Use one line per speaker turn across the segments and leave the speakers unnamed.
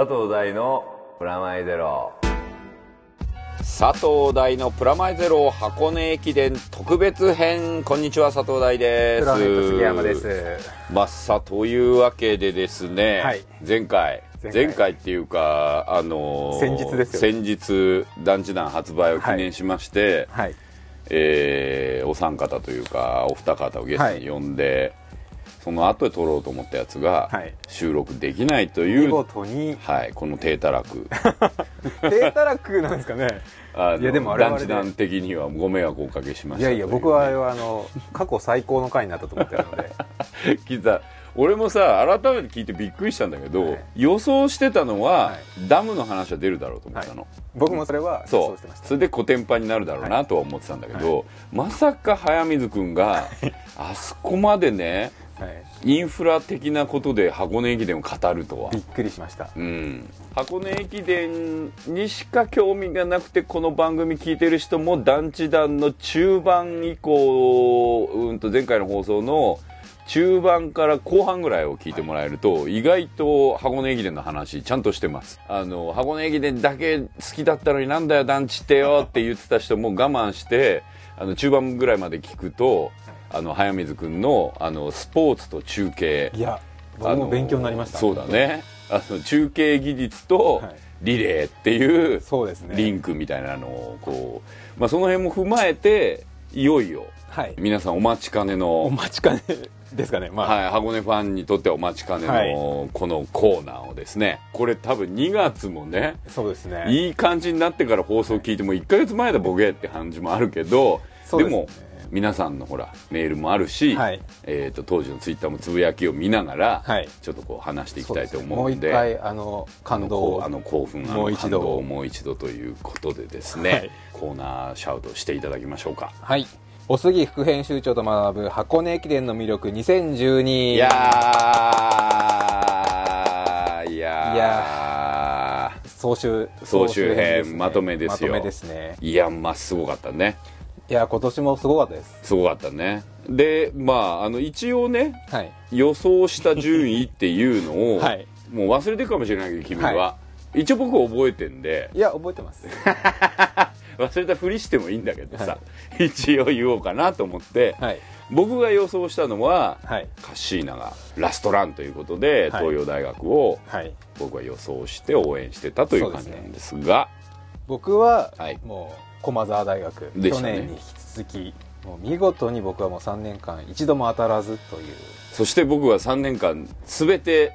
佐藤大のプラマイゼロ。
佐藤大のプラマイゼロ箱根駅伝特別編。こんにちは佐藤大です。
杉山です。
まあさというわけでですね、
はい。
前回。
前回。
っていうかあのー
先日ですよ。
先日団地団発売を記念しまして、
はい。
えーお三方というかお二方をゲストに呼んで、その後で撮ろうと思ったやつが、
はい。
収録できないとい
見
う、
事に。
はい、この低たらく。
低たらくなんですかね。いやでもあれはあ
団地団的にはご迷惑をおかけしました
いやいや僕はあれはあの過去最高の回になったと思ってるので。
聞いた俺もさ改めて聞いてびっくりしたんだけど、
はい。
予想してたのは、
はい。
ダムの話は出るだろうと思ったの、
僕もそれは
そう。
してました。
それでコテンパンになるだろうなとは思ってたんだけど、まさか早水君が あそこまでね
はい
インフラ的なことで箱根駅伝を語るとは。
びっくりしました。
うん、箱根駅伝にしか興味がなくてこの番組聞いてる人も団地団の中盤以降、うん、と前回の放送の中盤から後半ぐらいを聞いてもらえると、意外と箱根駅伝の話ちゃんとしてます。あの箱根駅伝だけ好きだったのになんだよ団地ってよって言ってた人も我慢してあの中盤ぐらいまで聞くと、あの早水君のあのスポーツと中継。
いや僕も勉強になりました。
そうだね。あの中継技術と
はい。
リレーっていう
そうですね。
リンクみたいなのをこう、まあ、その辺も踏まえていよいよ
はい。
皆さんお待ちかね
お
の、
待ちかねですかね。まあ、
はい、箱根ファンにとってはお待ちかね
はい。
のこのコーナーをですね。これ多分2月もね
そうですね。
いい感じになってから放送聞いても1ヶ月前だボケって感じもあるけど
ですね。
も皆さんのほらメールもあるし、
はい。
えー、と当時のツイッターもつぶやきを見ながら、
はい。
ちょっとこう話していきたいと思うんで
もう一回あの感動を。
あの興奮あの
もう一度。
感動をもう一度ということでですね、
はい。
コーナーシャウトしていただきましょうか。
はい。お杉副編集長と学ぶ箱根駅伝の魅力2012
いやー。いやー。
いや総集
総集編まとめですよ。
まとめですね。
いやまあすごかったね
いや今年もすごかったです。
すごかったね。でまああの一応ね
はい。
予想した順位っていうのを、
はい。
もう忘れてるかもしれないけど君は、
は
一応僕覚えてんで。
いや覚えてます。
忘れたふりしてもいいんだけどさ、一応言おうかなと思って、
はい。
僕が予想したのは、
はい。
カッシーナがラストランということで、
はい。
東洋大学を
はい。
僕は予想して応援してたという感じなんですが。
僕は、
はい。
もう駒澤大学、
ね。
去年に引き続きもう見事に僕はもう3年間一度も当たらずという。
そして僕は3年間全て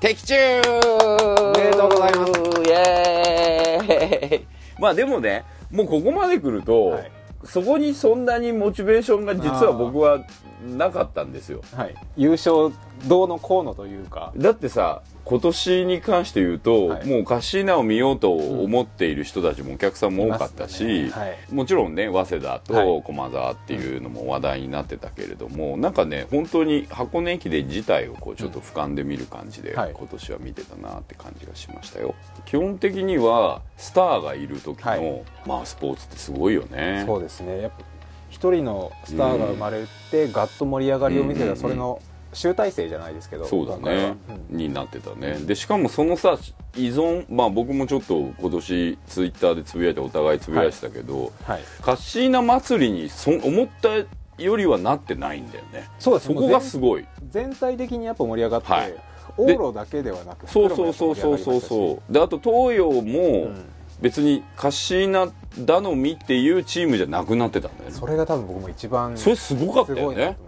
的中！お
めでとうございます。
イエーイ！まあでもねもうここまで来ると、
はい。
そこにそんなにモチベーションが実は僕はなかったんですよ。
はい、優勝どうのこうのというか。
だってさ今年に関して言うと、
はい。
もうカッシーナを見ようと思っている人たちもお客さんも多かったし、
ね。はい。
もちろんね早稲田
は
と
い。
駒澤っていうのも話題になってたけれども、なんかね本当に箱根駅伝自体をこうちょっと俯瞰で見る感じで、
はい。
今年は見てたなって感じがしましたよ。基本的にはスターがいる時の、
はい。
まあスポーツってすごいよね。
そうですね。やっぱ一人のスターが生まれて、ガッと盛り上がりを見せた、
うんうんうん。
それの集大成じゃないですけど
そうだ
今回は。
ね、になってたね。でしかもそのさ依存まあ僕もちょっと今年ツイッターでつぶやいてお互いつぶやいてたけど、
はい、
カッシーナ祭りにそ思ったよりはなってないんだよね。
そうです。
そこがすごい。
全体的にやっぱ盛り上がって、
はい。
往路だけではなく
そうそうそうそうそう。そうであと東洋も
ん。
別にカッシーナ頼みっていうチームじゃなくなってたんだよね。
それが多分僕も一番
それすごかったよね。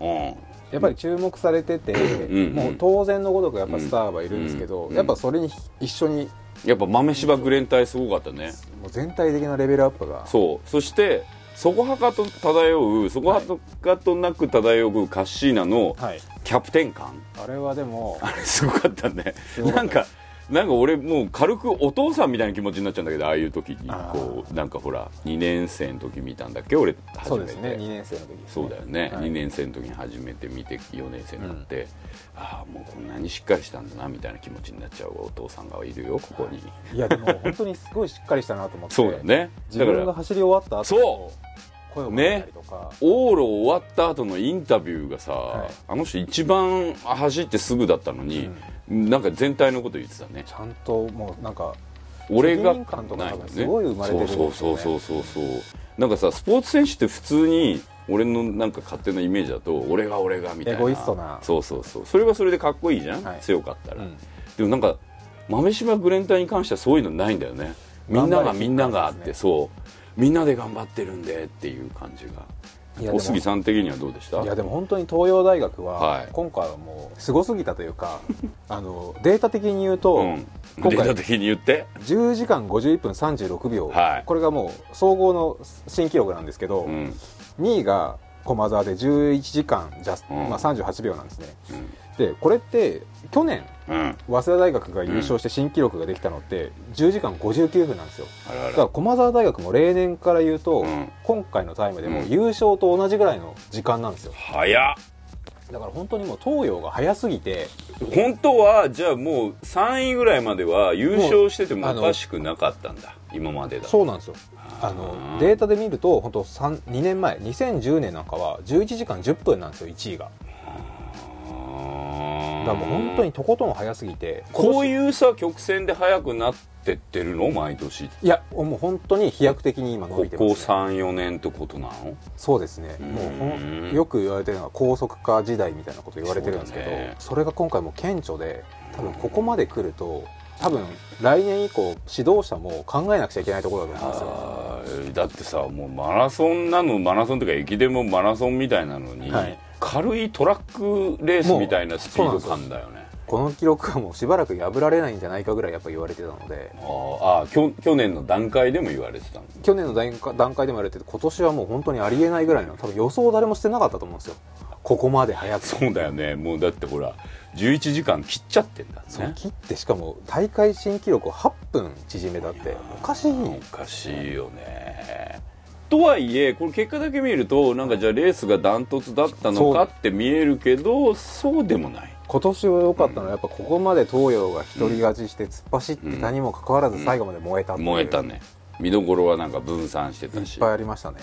うん
やっぱり注目されてて、
ん。
もう当然のごとくやっぱスターはいるんですけど、
うん。
やっぱそれに一緒に
やっぱ豆柴グレン隊すごかったね。
もう全体的なレベルアップが。
そう。そしてそこはかと漂うそこはかとなく漂うカッシーナの
はい。
キャプテン感。
あれはでも
あれすごかったね。なんかなんか俺もう軽くお父さんみたいな気持ちになっちゃうんだけどああいう時に。こうなんかほら2年生の時見たんだっけ？俺初めて
そうですね。2年生の時です
そうだよね、
はい。
2年生の時に初めて見て4年生になって、ああもうこんなにしっかりしたんだなみたいな気持ちになっちゃうお父さんがいるよここに、
い。やでも本当にすごいしっかりしたなと思って。
そうだね。
自
だから
分が走り終わった後
そ
声をかけたりとか、
往路終わった後のインタビューがさ、
はい。
あの人一番走ってすぐだったのに、なんか全体のこと言ってたね。
ちゃんともうなんか
俺が
感とかすごい生まれてるんですよね。
そうそうそうそうそう。なんかさスポーツ選手って普通に俺のなんか勝手なイメージだと俺が俺がみたいな。
エゴイストな。
そうそうそう。それはそれでかっこいいじゃん、
はい。
強かったら、
うん。
でもなんか豆柴グレンタイに関してはそういうのないんだよね。みんながみんながあって、そう。みんなで頑張ってるんでっていう感じが小杉さん的にはどうでした？
いやでも本当に東洋大学
は
はい。今回はもうすごすぎたというか あのデータ的に言うと、
うん。
今回
データ的に言って
？10時間51分36秒、
はい。
これがもう総合の新記録なんですけど、
うん。
2位が駒澤で11時間ジャス、
うん。
まあ、38秒なんですね。
うん
でこれって去年
うん。
早稲田大学が優勝して新記録ができたのって10時間59分なんですよ。だから駒澤大学も例年から言うと、
うん。
今回のタイムでも
うん。
優勝と同じぐらいの時間なんですよ。
早っ。
だから本当にもう東洋が早すぎて
本当はじゃあもう3位ぐらいまでは優勝しててもおかしくなかったんだ。今までだ
そうなんですよ。あ
あ
の
ー
データで見ると本当3 2年前2010年なんかは11時間10分なんですよ1位がだからもう本当にとことん早すぎて。
こう
う
いうさ曲線で速くなってってるの？毎年。
いやもう本当に飛躍的に今伸
ここ
びてます、ね、
34年ってことなの？
そうですね。
うん。
もうよく言われてるのは高速化時代みたいなこと言われてるんですけどそ,、
ね。
れが今回も顕著で多分ここまで来ると多分来年以降指導者も考えなくちゃいけないところだと思うんですよ。
だってさもうマラソンなのマラソンとか駅伝もマラソンみたいなのに、
はい
軽いトラックレースみたいなスピード感だよね。
この記録はもうしばらく破られないんじゃないかぐらいやっぱ言われてたので。
あーあーきょ去年の段階でも言われてたの
去年の段階段階でも言われてて今年はもう本当にありえないぐらいの多分予想誰もしてなかったと思うんですよ。ここまで早く。
そうだよね。もうだってほら11時間切っちゃってんだね。
そう切ってしかも大会新記録を8分縮めたっておかしい。
おかしいよねとはいえこれ結果だけ見るとなんかじゃあレースがダントツだったのかって見えるけどそうでもない。
今年は良かったのはやっぱここまで東洋が独り勝ちして突っ走ってたにもかかわらず最後まで燃えたっていう。
燃えたね。見どころはなんか分散して
い
たし。
っぱいありましたね、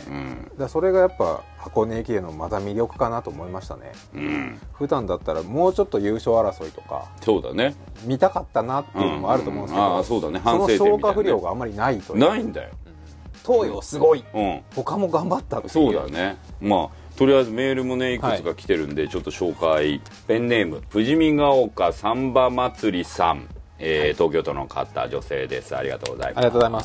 うん。
それがやっぱ箱根駅伝のまた魅力かなと思いましたね。
うん。
普段だったらもうちょっと優勝争いとか
そうだね。
見たかったなっていうのもあると思うんですけど、
うん。うんああそうだね。
その消化不良があんまりないという。
ないんだよ
東洋すごい。
うん。
他も頑張ったっていう。
そうだね。まあとりあえずメールもねいくつか来てるんで、ちょっと紹介。ペンネーム富士見が丘サンバ祭りさん、えー東京都の方女性です。ありがとうございます。
ありがとうございま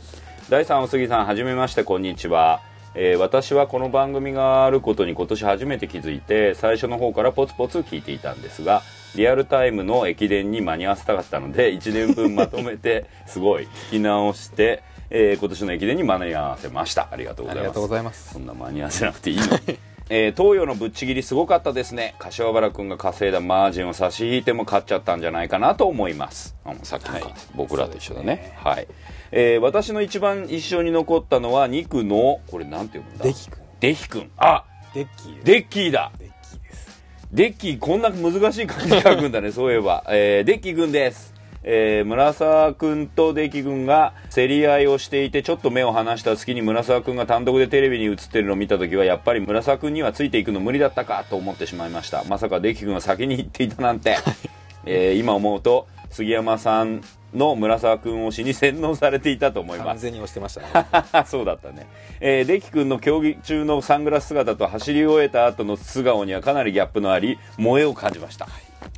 す。
第3お杉さんはじめましてこんにちは。えー私はこの番組があることに今年初めて気づいて最初の方からポツポツ聞いていたんですがリアルタイムの駅伝に間に合わせたかったので1年分まとめてすごい聞き直して、えー今年の駅伝に間に合わせました。ありがとうございます。
ありがとうございます。
そんな間に合わせなくていいの。えー東洋のぶっちぎりすごかったですね。柏原君が稼いだマージンを差し引いても勝っちゃったんじゃないかなと思います。あさっきの
はい。
僕らと一緒だね。はい、えー私の一番印象に残ったのは2区のこれなんて読むんだ？
デキ君。
デキ君。あ
デッキー
デッキーだ。
デッキーです。
デッキーこんな難しい漢字書くんだね。そういえば、えーデッキー君ですえー村沢君とデッキー君が競り合いをしていてちょっと目を離した隙に村沢君が単独でテレビに映ってるのを見た時はやっぱり村沢君にはついていくの無理だったかと思ってしまいました まさかデッキー君は先に行っていたなんて、えー今思うと杉山さんの村沢君推しに洗脳されていたと思います
完全に押してましたね
そうだったね。えー、デキ君の競技中のサングラス姿と走り終えた後の素顔にはかなりギャップのあり、萌えを感じました。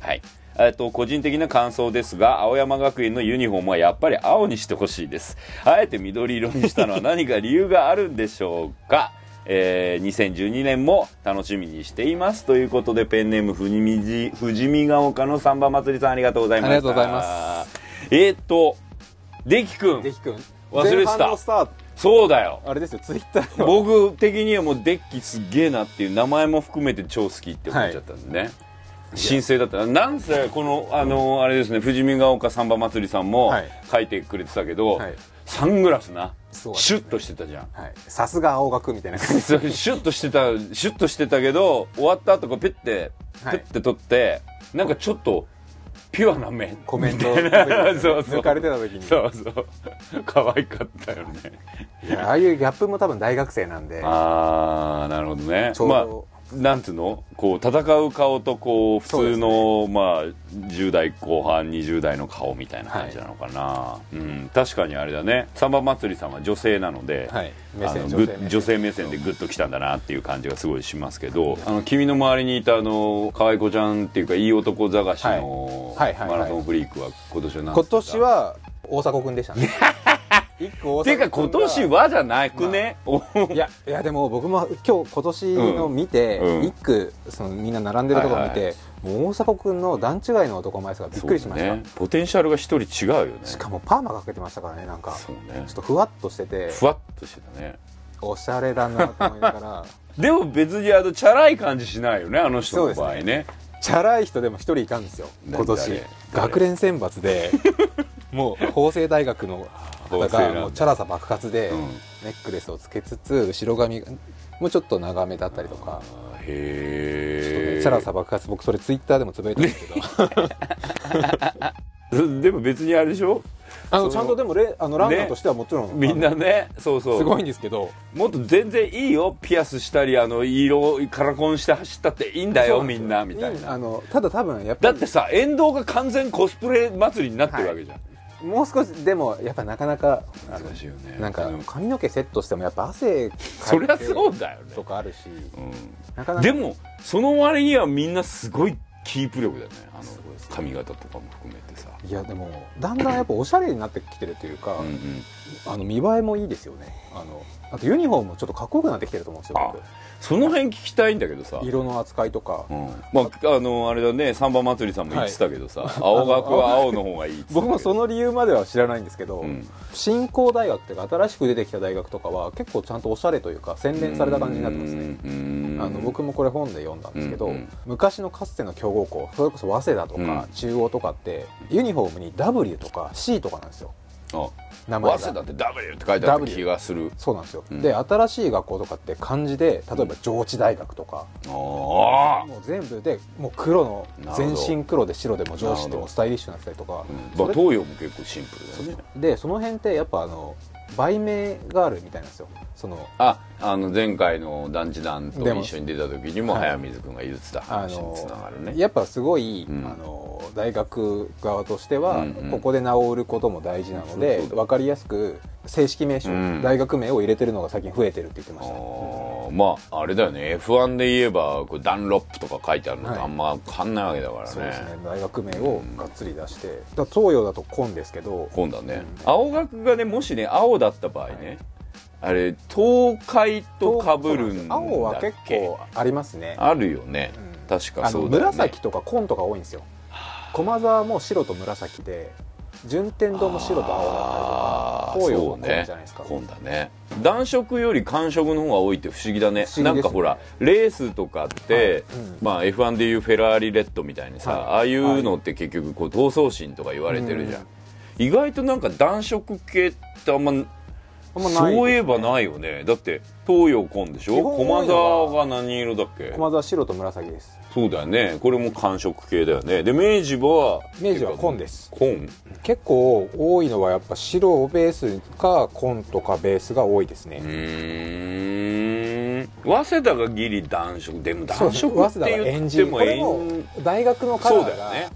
はい。えっと、個人的な感想ですが、青山学院のユニフォームはやっぱり青にしてほしいです。あえて緑色にしたのは何か理由があるんでしょうか？えー、2012年も楽しみにしています。ということでペンネーム富士見富士見ヶ丘のサンバ祭りさんありがとうございました。
ありがとうございます。
えー、っとデキ君。
デキ君。
忘れてた。
前半のスタート。
そうだよ。
あれですよツイッターでは
僕的にはもうデッキすげえなっていう名前も含めて超好きって思っちゃったんでね、新星だった。なんせこのあのあれですね富士見ヶ丘サンバ祭りさんも
はい。
書いてくれてたけど、
はい。
サングラスな
ね。
シュッとしてたじゃん。
はい。さすが青学みたいな感じ。
シュッとしてたシュッとしてたけど終わった後こうペッて
はい。
ペッて取って、なんかちょっとピュアな目
コメント
そうそう。
抜かれてた時に。
そうそう。可愛かったよね。
ああいうギャップも多分大学生なんで。
ああなるほどね。
ちょうど、
まあなんていうの？こう戦う顔とこう普通の、まあ10代後半20代の顔みたいな感じなのかな、うん。確かにあれだね。サンバ祭りさんは女性なので、
はい。
の
女性目線
でグッときたんだなっていう感じがすごいしますけどあの君の周りにいたあの可愛い子ちゃんっていうかいい男探しの
はい。はい。はい。はい。
マラソンフリークは今年は何
今年は大迫君でしたね 一個大迫
ていうか今年はじゃなくね、お
いやいやでも僕も今日今年の見て、
うん。うん
一句そのみんな並んでるところ見て、
はいは
もう大迫君の段違いの男前さがびっくりしました、
ね。ポテンシャルが一人違うよね。
しかもパーマかけてましたからねなんか。
ね。
ちょっとふわっとしてて。
ふわっとしてたね。
おしゃれだなと思いながら。
でも別にあのチャラい感じしないよねあの人の場合
そう
ね。
チャラい人でも一人いたんですよ
誰
今年。
誰
学連選抜で もう法政大学の方がもうチャラさ爆発で、
うん。
ネックレスをつけつつ後ろ髪もうちょっと長めだったりとか。
へえ
ねチャラさ爆発僕それツイッターでもつぶやいたんですけど。
でも別にあれでしょ？
あのちゃんとでもレあのランナーとしてはもちろん、
みんなねそうそう。
すごいんですけど。
もっと全然いいよ。ピアスしたりあの色カラコンして走ったっていいんだよみんなみたいな。
あのただ多分やっぱり
だってさ沿道が完全コスプレ祭りになってるわけじゃん、
もう少しでもやっぱなかなか
難しいよね。
なんか
うん
髪の毛セットしてもやっぱ汗か
そりゃ
いて
そうだよね。
とかあるし
う
なかなか。
んでもその割にはみんなすごいキープ力だよね。あの髪型とかも含めてさ。
いやでもだんだんやっぱおしゃれになってきてるというか、
うんうん。
あの見栄えもいいですよね。あのあとユニフォームもちょっとかっこよくなってきてると思うんですよ
あその辺聞きたいんだけどさ。
僕色の扱いとか、
うん。まああのあれだねサンバ祭りさんも言ってたけどさ、青学は青の方がいい
僕もその理由までは知らないんですけど、
うん。
新興大学っていうか新しく出てきた大学とかは結構ちゃんとおしゃれというか洗練された感じになってますね。
うん
あの僕もこれ本で読んだんですけど、
うんうん。
昔のかつての強豪校それこそ早稲田とか中央とかって、ユニフォームに W とか C とかなんですよ。
あ
名前が。
早稲田って W って書いてあった
W
気がする。
そうなんですよ、
うん。
で新しい学校とかって漢字で例えば上智大学とか、
あ
もう全部でもう黒の全身黒で白でも上智って
なるほど。
もスタイリッシュになってたりとか、
まあ、東洋も結構シンプルだよね。
でその辺ってやっぱあの売名があるみたいなんですよ。その
ああの前回の団地団と一緒に出た時にも
はい。
早水君が言ってた
あ
話につながるね、
やっぱすごい、
うん。
あの大学側としては、
うんうん。
ここで名を売ることも大事なので
う
分かりやすく正式名称、
うん。
大学名を入れてるのが最近増えてるって言ってました。
あーまああれだよね。F1 で言えばこうダンロップとか書いてあるのと
はい。
あんま変わんないわけだからね,、
そうですね。大学名をがっつり出して、だから東洋だと紺ですけど。
今度はね、
うん。
青学がねもしね青だった場合ね、あれ東海とかぶるんだ
青は結構ありますね。
あるよね、
うん。
確かそうだよね。
紫とか紺とか多いんですよ。駒沢も白と紫で順天堂も白と青だったりとか
あー
東洋は
そうね。
紺じゃないですか、
紺だね。暖色より寒色の方が多いって不思議だね。
議
なんかほらレースとかって、まあ F1 でいうフェラーリレッドみたいにさ、
はい。
ああいうのって結局こう闘争心とか言われてるじゃん、
うん
意外となんか暖色系ってあんまそういえばないよね。だって東洋紺でしょ？駒沢が何色だっけ？
駒沢白と紫です
そうだよね。これも寒色系だよね。で明治は？
明治は紺です。
紺。
結構多いのはやっぱ白ベースか紺とかベースが多いですね、
うーん。早稲田がギリ暖色。でも暖色
早
って
稲田がエン
言っても
ジン。これも
エン
大学のカ
そ
ラーが
うだよね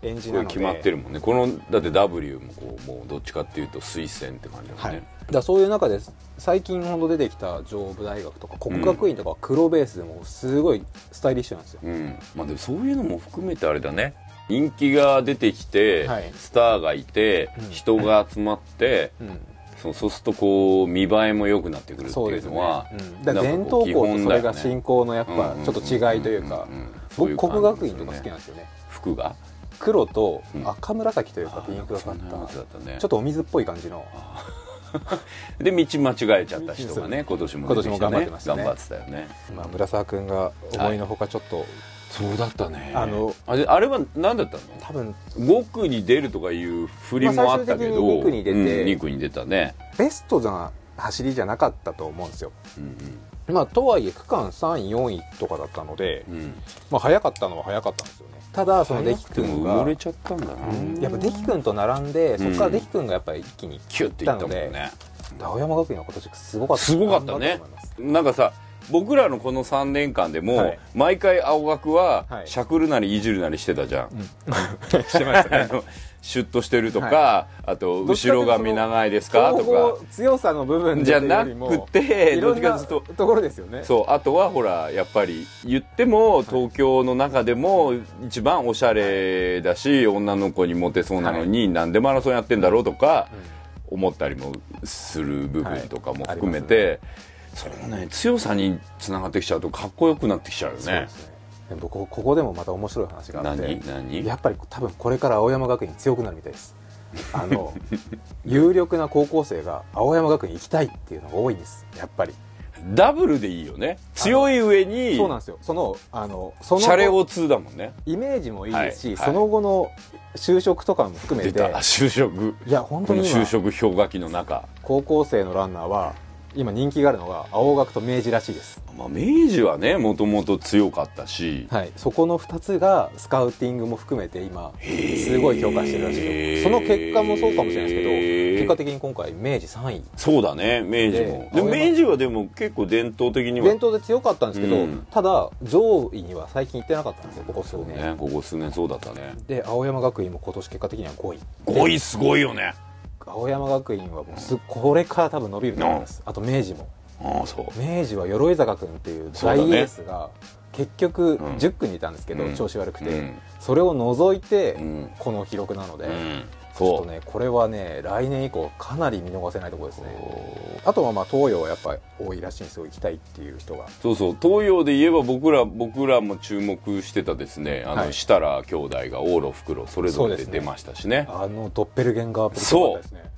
これ
エンジンなので
決まってるもんね。このだって W もこうもうどっちかっていうと推薦って感じだもん
はい、
ね
だ、そういう中で最近ほど出てきた上武大学とか国学院とかは黒ベースでもすごいスタイリッシュなんですよ、
うん。まあでもそういうのも含めてあれだね。人気が出てきて、
はい。
スターがいて、
うん。
人が集まって、
うん。
そうそうするとこう見栄えも良くなってくるっていうのは、
うん、伝統校とそれが進行のやっぱちょっと違いというか僕国学院とか好きなんですよね。
服が？
黒と
うん。
赤紫というか
あ
ピンクがかった
ったね。
ちょっとお水っぽい感じの。
で道間違えちゃった人がね今年もね、
今年も頑張ってましたね。
頑張ってたよね。
まあ村沢君が思いのほかちょっと、
そうだったね。
あの
あれあれは何だったの？
多分
5区に出るとかいう振りもあったけど、
まあ最終的に二区に出て
うん、2区に出たね、
ベストな走りじゃなかったと思うんですよ。
うん
まあとはいえ区間3位4位とかだったので、
うんうん、
まあ早かったのは早かったんですよねただそのデキ君が
れちゃったんだな、
やっぱデキ君と並んでそこからデキ君がやっぱり一気に
キュッていったもんね。
青山学院は今年すごかった
すごかったねなんかさ僕らのこの3年間でも、
はい。
毎回青学は、
はい。
しゃくるなりいじるなりしてたじゃん、
してました
あのシュッとしてるとか、あと
どっちかというと
後ろ髪長いですか？とか。
強さの部分で
じゃなくてどっちかとと
ところですよね。
そうあとはほらやっぱり言っても東京の中でも一番おしゃれだし女の子にモテそうなのに、なんでマラソンやってんだろうとか思ったりもする部分とかも含めて、そのね強さにつながってきちゃうとかっこよくなってきちゃうよね
僕ここでもまた面白い話があって
何？何？
やっぱり多分これから青山学院強くなるみたいです。あの 有力な高校生が青山学院行きたいっていうのが多いんです。やっぱり。
ダブルでいいよね。強い上に
そうなんですよ。そのあのその
シャレオ2だもんね。
イメージもいいですし、
はいはい。
その後の就職とかも含めて
就職
いや本当に今
就職氷河期の中
高校生のランナーは今人気があるのが青学と明治らしいです。
まあ、明治はねもともと強かったし、
はい、そこの2つがスカウティングも含めて今すごい評価してるらしいですよ。その結果もそうかもしれないですけど結果的に今回明治3位。
そうだね明治も。で明治はでも結構伝統的には。
伝統で強かったんですけど、
うん。
ただ上位には最近行ってなかったんですよここ数年、
ねここ数年そうだったね。
で青山学院も今年結果的には5位。
5位すごいよね
青山学院はもうすこれから多分伸びると思います、あと明治も。
ああそう。
明治は鎧坂君っていう大エースが結局
ん。
10区にいたんですけど、
うん。
調子悪くて、
うん。
それを除いて
うん。
この記録なので、
うん
ちょっと
そう
ねこれはね来年以降かなり見逃せないところですね。あとはまあ東洋はやっぱり多いらしいんですよ行きたいっていう人が。
そうそう。東洋で言えば僕ら僕らも注目してたですねあの、
はい。
設楽兄弟が往路袋それぞれで出ましたしね。
あのドッペルゲンガープリ良かったですね。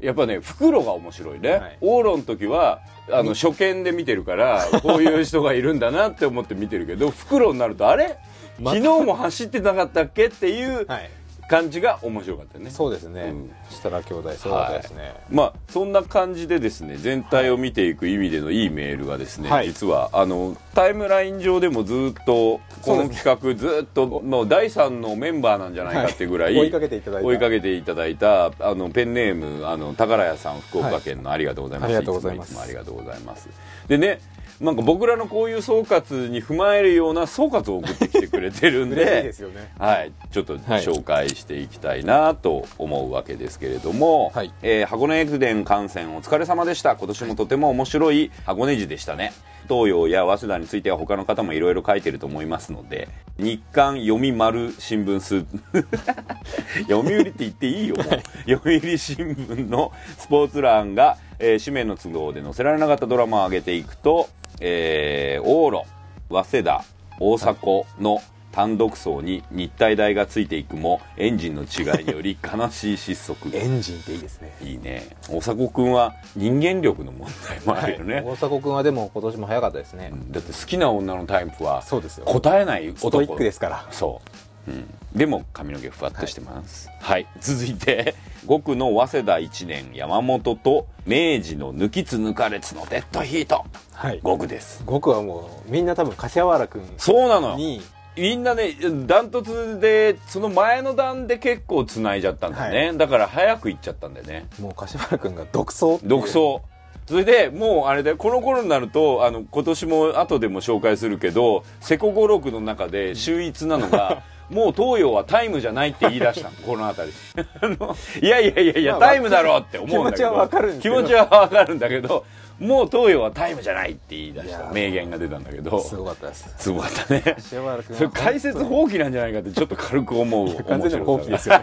やっぱね袋が面白いね、
はい。
往路の時はあの初見で見てるからこういう人がいるんだなって思って見てるけど袋になるとあれ？
ま
昨日も走ってなかったっけ？っていう
はい
感じが面白かったよね、
そうですね、
うん。
設楽兄弟すごかったですね、
まあそんな感じでですね全体を見ていく意味でのいいメールがですね、
はい。
実はあのタイムライン上でもずっとこの企画ずっともう第3のメンバーなんじゃないかってぐらい、
はい追いかけていただいた。
追いかけていただいたあのペンネームあの宝屋さん福岡県のありがとうございます、
はい。ありがとうございます。
つもつもありがとうございます。でねなんか僕らのこういう総括に踏まえるような総括を送ってきてくれてるんで
ですよね。
はい、ちょっと紹介していきたいなと思うわけですけれども、
はい。
えー箱根駅伝観戦お疲れ様でした。今年もとても面白い箱根路でしたね東洋や早稲田については他の方もいろいろ書いてると思いますので日刊読み丸新聞数読売って言っていいよ読売新聞のスポーツ欄が、えー紙面の都合で載せられなかったドラマを上げていくと、えー往路早稲田大迫の単独走に日体大がついていくもエンジンの違いにより悲しい失速。
エンジンっていいですね。
いいね。大迫君は人間力の問題もあるよね、
大迫君はでも今年も早かったですね、
だって好きな女のタイプは
そうですよ。
答えない男。
ストイックですから。
そう、うん、でも髪の毛ふわっとしてます。はい、続いて5区の早稲田1年山本と明治の抜きつ抜かれつのデッドヒート。
はい。
5区です。
僕はもうみんな多分柏原君
そうなの
に
みんなねダントツでその前の段で結構つないじゃったんだよね、だから早く行っちゃったんだよね。
もう柏原君が独走
独走。それでもうあれでこの頃になるとあの今年も後でも紹介するけど瀬古五六の中で秀逸なのが もう東洋はタイムじゃないって言い出した。の この辺り。いやいやいやいや、
まあ
タイムだろうって思うんだけど。
気持ちはわかるん
気持ちはわかるんだけどもう東洋はタイムじゃないって言い出した。名言が出たんだけど。
すごかったです。
すごかったね。それ解説放棄なんじゃないかってちょっと軽く思う
完全に放棄です
よ。
よ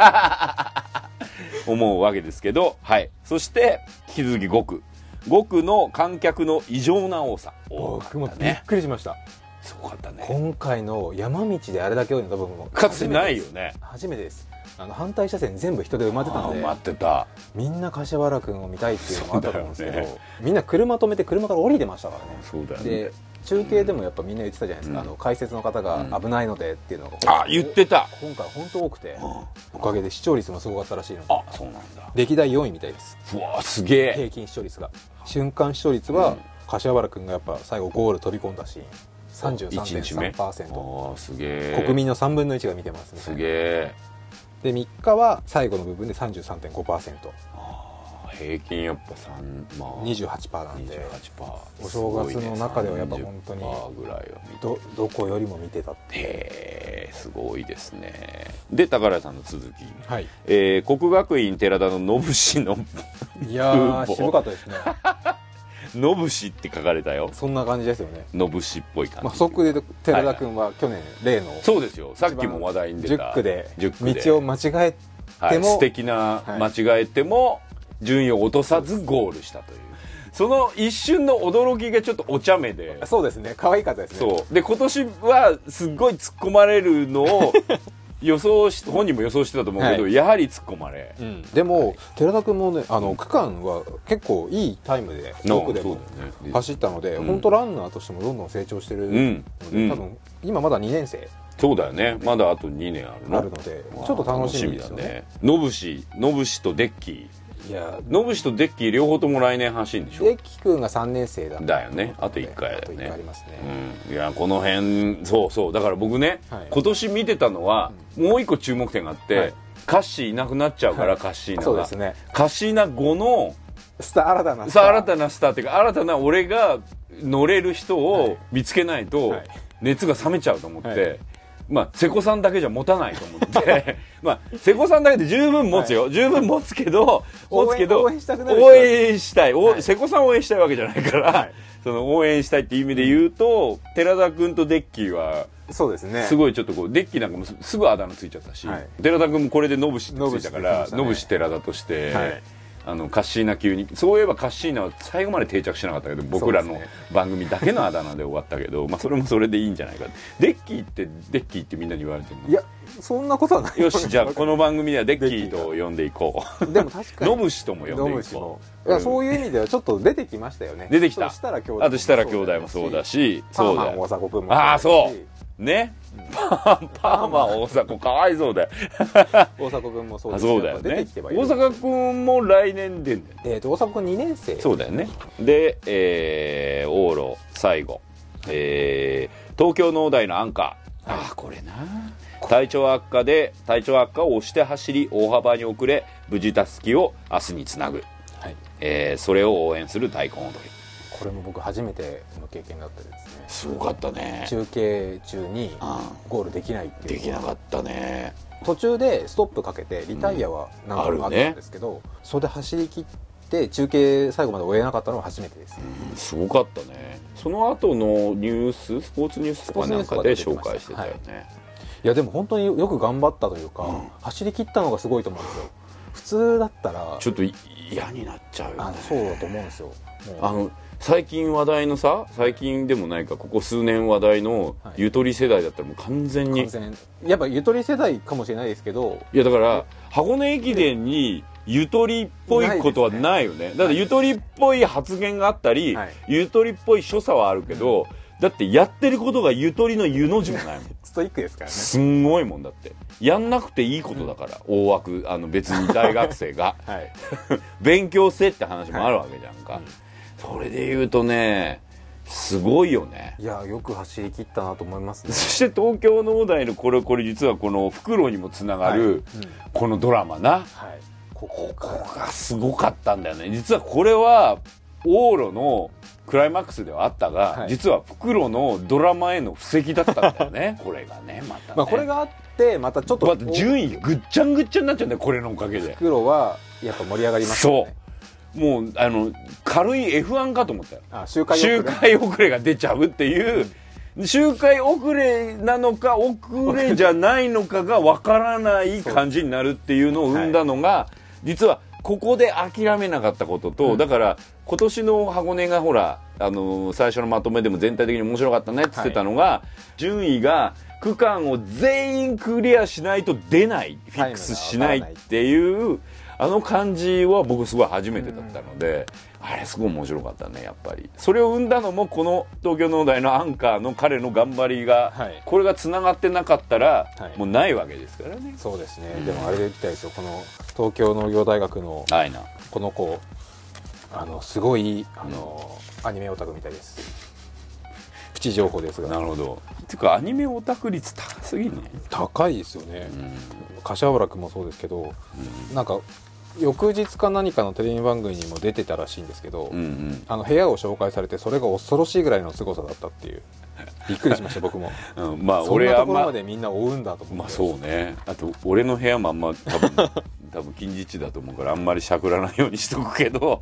思うわけですけど。はい。そして引き続き5区5区の観客の異常な多さ。多か
僕もびっくりしました
すごかったね。
今回の山道であれだけ多いの多分
かつてないよね。
初めてです。あの反対車線全部人で埋まってたんで。
待ってた。
みんな柏原君を見たいっていうのもあったと思うんですけど、
ね。
みんな車止めて車から降りてましたからね。
そうだよね。
で中継でもやっぱみんな言ってたじゃないですか、
うん。
あの解説の方が危ないのでっていうのが、
あ言ってた。
今回本当多くて、おかげで視聴率もすごかったらしいので。
あそうなんだ。
歴代4位みたいです。
うわすげえ。
平均視聴率が。瞬間視聴率は、
うん。
柏原君がやっぱ最後ゴール飛び込んだシーン。
1日目
33.3%
あすげえ
国民の3分の1が見てますね
すげえ
で3日は最後の部分で33.5%
へ平均やっぱ3まあ
28%なんで。
28%
お正月の中ではやっぱ本当に
30%ぐらい
どどこよりも見てたって
へえすごいですね。で宝屋さんの続き、
はい。
えー、国学院寺田の信氏の
いや
うん
ー渋かったですね
信氏って書かれたよ。
そんな感じですよね。
信氏っぽい感じ、
まあ、そこで寺田君は去年例の
そうですよ。さっきも話題に出た。
10区で
10区で。
道を間違え
はい、
でも
素敵な
はい。
間違えても順位を落とさずゴールしたという。その一瞬の驚きがちょっとお茶目で。
そうですね。可愛かったですね。
そう。で今年はすっごい突っ込まれるのを 予想し本人も予想してたと思うけど、
はい。
やはり突っ込まれ。
うん。でも寺田君もねあの区間は結構いいタイムで
の
奥でも走ったので、
うん。
本当ランナーとしてもどんどん成長してる。ので、
うん。うん。
多分今まだ2年生。
そうだよね。まだあと2年あるの。
あるのでちょっと楽しみですよね。
ノブシノブシとデッキ
いや
ノブシとデッキ両方とも来年走るんでしょ。
デッキ君が3年生だ
だよね。あと1回だよ
あと1
ね
回ありますね、
うん、いやこの辺そうそう。だから僕ね、
はい。
今年見てたのは、もう一個注目点があって、
はい。
カッシーいなくなっちゃうから、
はい。
カッシーナが
そうですね。
カッシーナ後の
スター新たなスタ
さ
ー
あ新たなスターっていうか新たな俺が乗れる人を見つけないと、
はい。
熱が冷めちゃうと思って、
はい
まあ瀬古さんだけじゃ持たないと思って まあ瀬古さんだけで十分持つよ、十分持つけど 持つけど
応援した
い、お
はい。
瀬古さんを応援したいわけじゃないから、
はい。
その応援したいっていう意味で言うと、寺田君とデッキーは
そうですね。
すごいちょっとこうデッキなんかもすすぐあだ名ついちゃったし、
はい。
寺田君もこれでノブシついたから
ノブシ
寺田として、
はい
あのカッシーナ級にそういえばカッシーナは最後まで定着しなかったけど僕らの番組だけのあだ名で終わったけど、まあそれもそれでいいんじゃないかデッキーってデッキーってみんなに言われてる
いやそんなことはない。
のよしじゃあ この番組ではデッキーと呼んでいこう。
でも確かに。
ノブシとも呼んでいこう。
いやそういう意味ではちょっと出てきましたよね。
出てきた。あと設楽兄弟もそうだし。そうだよ。
大迫君も
ああそう。ねパーマ大迫かわいそうだよ。
大迫君もそう
あ
です
そうだよね。大阪君も来年出んだよ
えーと大迫君2年生。
そうだよね。で、えー、往路最後、えー、東京農大のアンカー、ああこれな。体調悪化で体調悪化を押して走り大幅に遅れ無事たすきを明日につなぐ、
はい。
えーそれを応援する大根踊り。
これも僕初めての経験だったです。ね
すごかったね。
中継中に
あ
ゴールできないっていう
できなかったね。
途中でストップかけてリタイアは何度もあったんですけど、それで走り切って中継最後まで終えなかったのは初めてです、
すごかったね。その後のニューススポーツニュースとかなんかで紹介してたよね、
い。やでも本当によく頑張ったというか、走り切ったのがすごいと思うんですよ。普通だったら
ちょっとい嫌になっちゃうよね。
あそうだと思うんですよ
あの最近話題のさ最近でもないかここ数年話題の
はい。
ゆとり世代だったらもう完全に、
やっぱゆとり世代かもしれないですけど。
いやだから箱根駅伝にゆとりっぽいことはないよね。だってゆとりっぽい発言があったり、
はい。
ゆとりっぽい所作はあるけど、だってやってることがゆとりのゆの字もないもん。
ストイックですからね。
すんごいもんだって。やんなくていいことだから、大枠あの別に大学生が。
はい。
勉強せって話もあるわけじゃんか、
うん
それで言うとねすごいよね。
いやよく走り切ったなと思いますね。
そして東京農大のこれこれ実はこの袋にもつながる、
はい。うん
このドラマな。
はい。ここ
がすごかったんだよね。実はこれは往路のクライマックスではあったが、
はい。
実は袋のドラマへの布石だったんだよね。これがねまたね、
まあこれがあってまたちょっと
また順位ぐっちゃんぐっちゃになっちゃうんだよこれのおかげで。
黒はやっぱ盛り上がりますよね。
そうもうあの軽い F1 かと思ったよ。
あ周回
周
遅れ。
回遅れが出ちゃうっていう、周回遅れなのか遅れじゃないのかがわからない感じになるっていうのを生んだのが、実はここで諦めなかったことと、だから今年の箱根がほら、あのー最初のまとめでも全体的に面白かったねって言ってたのが、順位が区間を全員クリアしないと出ないフィックスしないっていうあの感じは僕すごい初めてだったので、あれすごい面白かったねやっぱり。それを生んだのもこの東京農大のアンカーの彼の頑張りが、
はい。
これがつながってなかったら、
はい。
もうないわけですからね。
そうですね、でもあれで言きたいですよ。この東京農業大学のこの子あのすごいあの、アニメオタクみたいです。プチ情報ですが。
なるほど。っていうかアニメオタク率高すぎんね
高いですよね、
うん。
柏原君もそうですけど、なんか翌日か何かのテレビ番組にも出てたらしいんですけど、
うんうん。
あの部屋を紹介されてそれが恐ろしいぐらいの凄さだったっていう。びっくりしました僕も。
うん、まあ
そん
俺あんま
なところまでみんな追うんだと思って。
まあそうね。あと俺の部屋もあんま多分 多分近似値だと思うからあんまりしゃくらないようにしとくけど。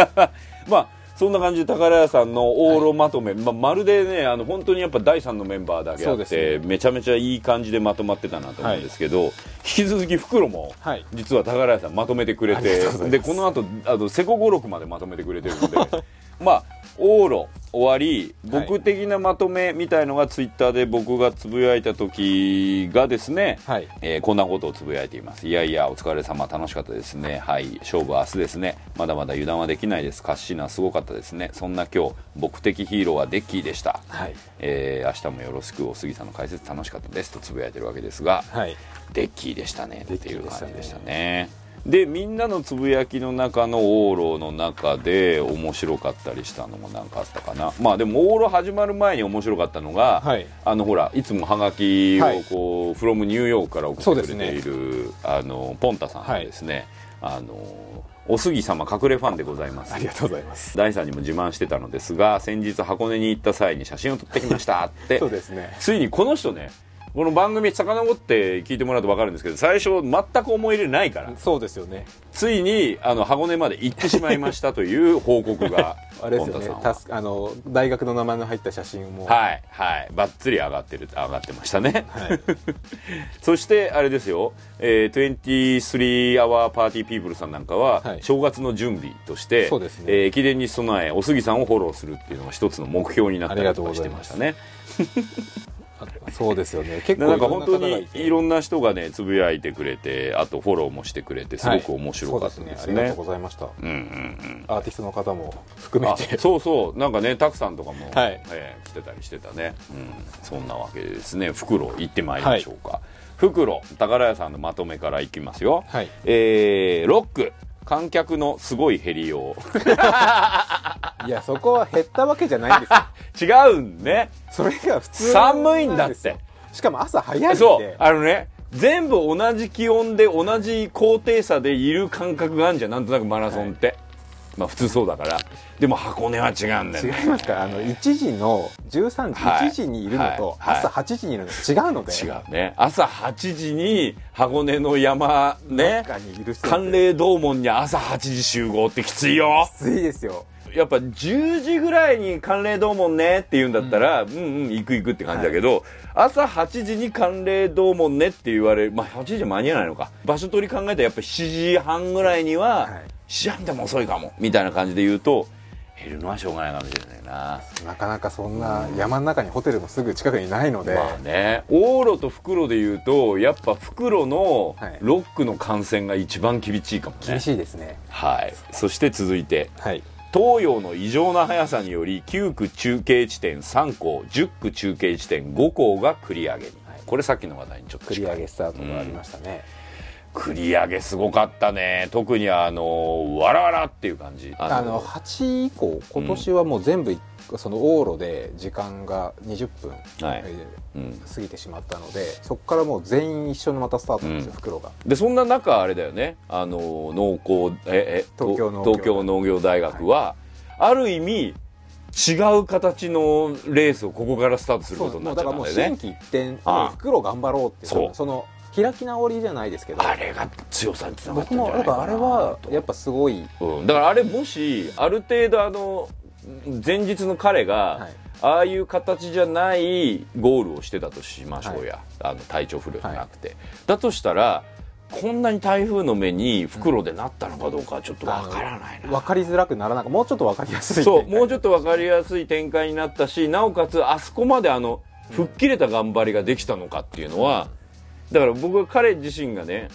まあそんな感じで宝屋さんの往路まとめ、まあ、まるでねあの本当にやっぱ第3のメンバーだけあって、
です
めちゃめちゃいい感じでまとまってたなと思うんですけど、引き続き袋も
はい。
実は宝屋さんまとめてくれてでこの後あの瀬古五六までまとめてくれてるんで。まあ往路終わり僕的なまとめみたいのがツイッターで僕がつぶやいた時がですね、
はい。
えーこんなことをつぶやいています。いやいやお疲れ様楽しかったですね。はい。勝負は明日ですね。まだまだ油断はできないです。カッシーナすごかったですね。そんな今日僕的ヒーローはデッキーでした、
はい。
えー明日もよろしくお杉さんの解説楽しかったです。とつぶやいてるわけですが、
はい。
デッキーでしたね。っていう感じでしたねでみんなのつぶやきの中の往路の中で面白かったりしたのも何かあったかな。まあでも往路始まる前に面白かったのが、
はい。
あのほらいつもハガキ
はい。
をこう、フロムニューヨークから送ってくれている、あのポンタさんがですね、あのお杉様隠れファンでございます。
ありがとうございます。
大さんにも自慢してたのですが先日箱根に行った際に写真を撮ってきましたって。
そうですね。
ついにこの人ねこの番組遡って聞いてもらうと分かるんですけど最初全く思い入れないから
そうですよね。
ついにあの箱根まで行ってしまいましたという報告が
あれですよね。あの大学の名前の入った写真も。
はいはい。ばっつり上がってる上がってましたね。
はい。
そしてあれですよ、えー、23 Hour Party People さんなんかは、
はい。
正月の準備として
そうですね。
えー駅伝に備えお杉さんをフォローするっていうのが一つの目標になった
ありがと
かしてましたね
あそうですよね。結構
なんか本当に
て。
いろんな人がねつぶやいてくれてあとフォローもしてくれてすごく面白かった
はい
ですね。
そうありがとうございました。
うんうんうん。
アーティストの方も含め
あ
て
そうそう。なんかねたくさんとかも、
はい。
えー来てたりしてたね、うん、そんなわけでですね。袋行ってまいりましょうか、袋宝屋さんのまとめからいきますよ、
はい。
えーロック観客のすごい減りよう。
いやそこは減ったわけじゃないんですよ
違うんね。
それが普通
寒いんだって。
しかも朝早いんで。
そう。あのね全部同じ気温で同じ高低差でいる感覚があるじゃん。なんとなくマラソンって、まあ普通そうだから。でも箱根は違うんだよね。
違いますか？らあの1時の13時、
はい。
1時にいるのと
はい。
朝8時にいるのと違うので、
違うね。朝8時に箱根の山ね。
中にいる人
寒冷洞門に朝8時集合ってきついよ。
きついですよ
やっぱ10時ぐらいに寒冷洞門ねって言うんだったら、うん、うん行く行くって感じだけど、朝8時に寒冷洞門ねって言われるまあ8時間に合わないのか。場所取り考えたらやっぱ7時半ぐらいには、
はい。
7時半でも遅いかもみたいな感じで言うと減るのはしょうがないかもしれないな。
なかなかそんな山の中にホテルもすぐ近くにないので、
まあね往路と復路で言うとやっぱ復路の
はい。
ロックの感染が一番厳しいかもね、
厳しいですね。
はい。そして続いて。
はい
東洋の異常な速さにより9区中継地点3校10区中継地点5校が繰り上げに、これさっきの話題にちょっと
繰り上げスタートがありましたね、
繰り上げすごかったね。特にあのわらわらっていう感じ。
あの8以降今年はもう全部、その往路で時間が20分、
はい。
えー
うん。
過ぎてしまったのでそこからもう全員一緒のまたスタートなんですよ、
うん。
袋が。
でそんな中あれだよね。あの農工ええ
東京農業
東京農業大学は、ある意味違う形のレースをここからスタートすることになっちゃ
だからもうん
っただよね
心機一転袋頑張ろうって
そう。
その開き直りじゃないですけど
あれが強さにつながった
僕も
んじゃないかな
だからあれはやっぱすごい。
うん、だからあれもしある程度あの前日の彼が、
はい。
ああいう形じゃないゴールをしてたとしましょうや、あの体調不良じゃなくて、だとしたらこんなに台風の目に袋でなったのかどうかはちょっとわからないな、
分かりづらくならなかもうちょっと分かりやすい
そうもうちょ
っ
っと分かりやすい展開になったしなおかつあそこまであの吹っ切れた頑張りができたのかっていうのは、だから僕は彼自身がね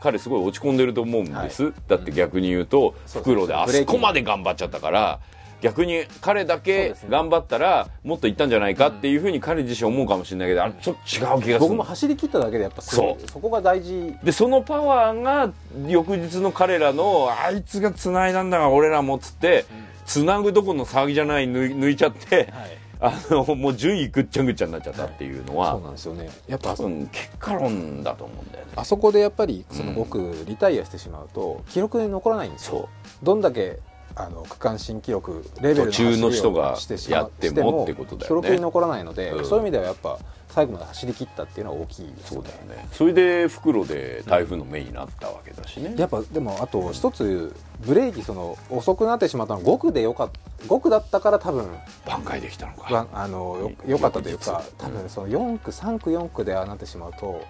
彼すごい落ち込んでると思うんです、
はい。
だって逆に言うと、
そう。
袋であそこまで頑張っちゃったから逆に彼だけ頑張ったらもっといったんじゃないかっていうふうに彼自身思うかもしれないけどあれちょっと違う気がする。
僕も走り切っただけでやっぱ
そう
そこが大事。
でそのパワーが翌日の彼らのあいつが繋いだんだが俺らもっつって、繋ぐどころの騒ぎじゃない抜い抜いちゃって、あのもう順位ぐっちゃぐっちゃになっちゃったっていうのは、
そうなんですよね。やっぱ
多分結果論だと思うんだよね。
あそこでやっぱりその
うん。
僕リタイアしてしまうと記録に残らないんですよ。
そう。
どんだけあの区間新記録レベルの
途中の人が
走りをしてしま
やっても
記録に残らないので、
うん。
そういう意味ではやっぱ最後まで走り切ったっていうのは大きいです
そうだよね。それで袋で台風の目になったわけだしね、
やっぱでもあと一つブレーキその遅くなってしまったのは5区でよかった5区だったから多分
挽回できたのか。
わあのよよかったというか多分その4区3区4区でああなってしまうと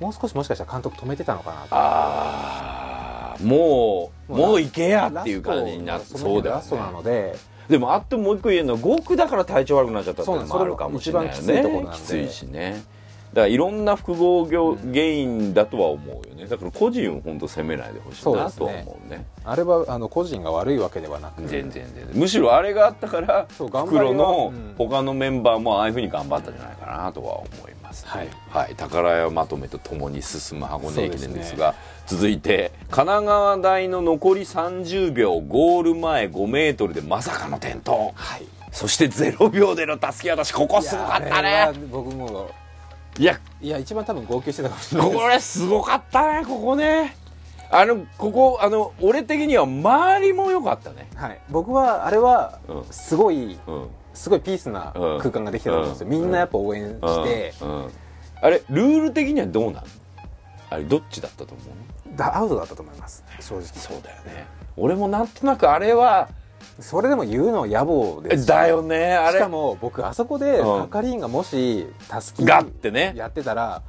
もう少しもしかしたら監督止めてたのかなと。
ああもう
もう
もう行けやっていう感じになっ
ラスト
そうだよ
ラストな
ね
ので。
でもあってもう一個言えるのは5区だから体調悪くなっちゃったっていうのもあるかもしれないよね
なんで
きついしね。だからいろんな複合業原因だとは思うよね。だから個人を本当責めないでほしいなとは思うね。
あれはあの個人が悪いわけではなく。
全然全然。むしろあれがあったから袋の
うん。
他のメンバーもああいうふうに頑張ったんじゃないかなとは思います、
はい。
はい、宝屋まとめとともに進む箱根駅伝ですが続いて神奈川大の残り30秒ゴール前5メートルでまさかの転倒。
はい。
そして0秒でのたすき渡し。ここすごかったね。
僕も。
いや。
いや一番多分号泣してたかもしれない。
これすごかったねここね。あのここあの俺的には周りも良かったね。
はい、僕はあれは
うん。
すごい、
うん
すごいピースな
うん。
空間ができてたと思うんですよ、
うん。
みんなやっぱ応援して、
あれルール的にはどうなん？あれどっちだったと思う？
だアウトだったと思います。正直。
そうだよね。俺もなんとなくあれは
それでも言うのは野暮です。し
だよねあれ。
しかも僕あそこで
うん。
係員がもしたすき
ガッてね。
やってたら